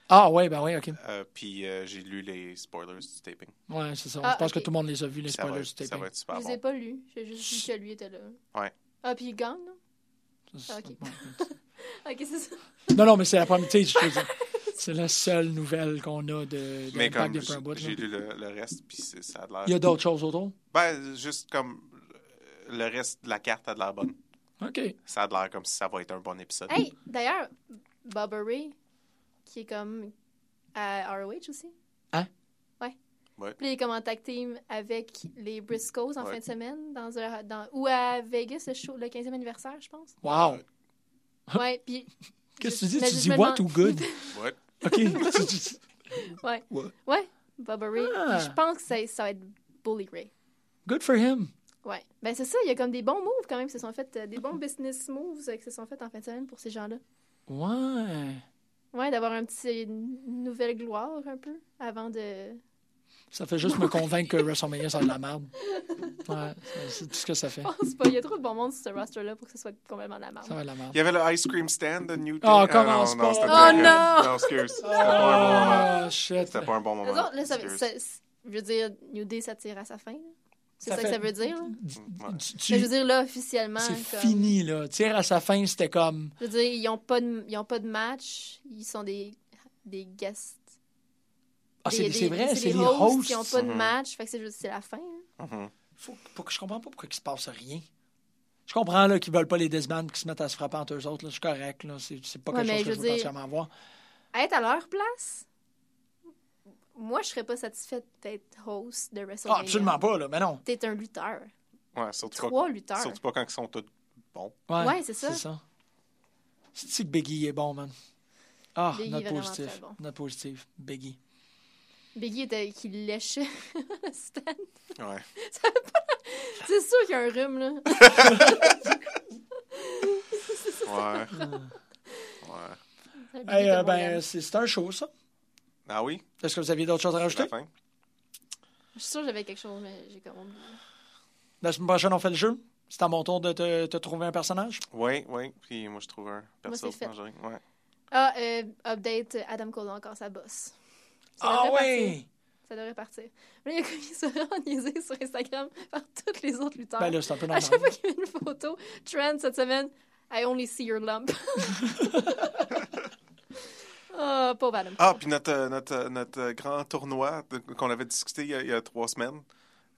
Ah, ouais, ben oui, OK. Euh, puis euh, j'ai lu les spoilers du taping. Ouais, c'est ça. Ah, je pense que tout le monde les a vus, les ça, va spoilers être, du ça taping. va être super Je les bon. ai pas lus. J'ai juste vu que lui était là. Ouais. Ah, puis il gagne, non? Ah, ok. Ok, c'est ça. Non, non, mais c'est la première. tu sais, C'est la seule nouvelle qu'on a de, de Mais Impact comme depuis un bout. j'ai lu le, le reste, puis c'est- ça a l'air. Il y a d'autres choses autour? Ben, juste comme le reste de la carte a de l'air bonne. OK. Ça a l'air comme si ça va être un bon épisode. Hey, d'ailleurs, Bubba Ray, qui est comme à ROH aussi. Hein? Ouais. Ouais. Puis il est comme en tag team avec les Briscoes en Ouais. fin de semaine, dans un, dans, ou à Vegas, le, show, le 15e anniversaire, je pense. Wow. Ouais, puis. Qu'est-ce que je- tu dis? Tu dis what ou good? Ouais. OK. Ouais. Ouais. Ouais, Bubba Ray. Ah. Je pense que ça, ça va être Bully Ray. Good for him. Ouais. Ben c'est ça, il y a comme des bons moves quand même qui se sont fait, euh, des bons business moves euh, qui se sont faits en fin de semaine pour ces gens-là. Ouais. Ouais, d'avoir un petit une nouvelle gloire un peu avant de. Ça fait juste me convaincre que WrestleMania, ça a de la merde. Ouais, c'est- c'est tout ce que ça fait. Je pense pas. Il y a trop de bon monde sur ce roster-là pour que ce soit complètement de la merde. Ça va de la merde. Il y avait le ice cream stand de New Day. Oh, Ah, commence non, non, pas. Oh, non! Non, excuse. C'était pas un bon moment. Ah, shit. C'était pas un bon moment. je veux dire, New Day, ça tire à sa fin. C'est ça, Ça que fait- ça veut dire. là? Ouais. Tu- tu- Mais je veux dire, là, officiellement. c'est comme- fini, là. Tire à sa fin, c'était comme. Je veux dire, ils n'ont pas, de- ils ont pas de match. Ils sont des, des guests. Ah, c'est des- vrai, des c'est les hosts hosts. qui n'ont pas de Mhm. match. Fait que c'est la fin. là. Mhm. Faut, faut que je comprends pas pourquoi il se passe rien. Je comprends là, qu'ils veulent pas les disbands qu'ils se mettent à se frapper entre eux autres. Là. Je suis correct. Là. C'est, pas Ouais, quelque chose que je veux dire- particulièrement voir. Être à leur place, moi, je serais pas satisfaite d'être host de Ah, WrestleMania. absolument pas, là. Mais non. T'es un lutteur. Ouais, surtout pas, Trois lutteurs. surtout pas quand ils sont tous bons. Ouais, Ouais, c'est ça. C'est ça. C'est que Biggie est bon, man? Ah, Biggie est notre positif. bon. Notre positif. Biggie. Biggie était qui lèche le stand. Ouais. C'est sûr qu'il y a un rhume, là. Ouais. ouais. Hey, était euh, ben, c'est un show, ça. Ah oui? Est-ce que vous aviez d'autres choses à rajouter? la fin? Je suis sûre que j'avais quelque chose, mais j'ai comme oublié. La semaine prochaine, on fait le jeu. C'est à mon tour de te, te trouver un personnage. Oui, oui. Puis moi, je trouve un perso. c'est fait. Ouais. Ah, euh, update, Adam Cole a encore sa bosse. Ah oui! partir. Ça devrait partir. Mais là, il a commis ça niaisé sur Instagram par tous les autres lutteurs. Ben là, c'est un peu à normal. chaque fois qu'il met une photo, Trent, cette semaine, I only see your lump. oh, pauvre Adam. Ah, puis notre, euh, notre, euh, notre euh, grand tournoi qu'on avait discuté il y a, il y a trois semaines.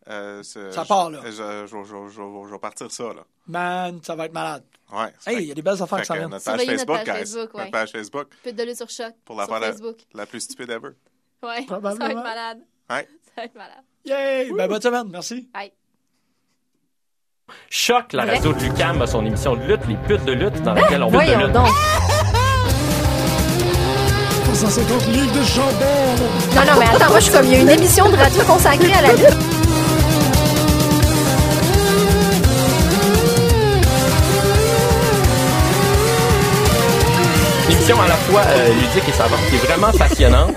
euh, c'est- Ça part, là. Je, je, je, je- je- je vais partir ça, là. Man, ça va être malade. Ouais. Hey, il y a des belles affaires Fait qui s'en viennent. notre page Surveillez notre Facebook, page guys. Facebook, ouais. Notre page Facebook, Pute de lutte sur choc. pour la sur faire la, Facebook. la plus stupide ever. Ouais, ça va Probablement. être malade. Ouais. Ça va être malade. Yay! Ben, bonne semaine. Merci. Bye. Choc, la radio de Lucam a son émission de lutte, les putes de lutte, dans laquelle on lutte de lutte. Donc. 150 livres de jambon! Non, non, mais attends, moi, je suis comme, il y a une émission de radio consacrée à la lutte. Émission à la fois euh, ludique et savante, qui est vraiment passionnante.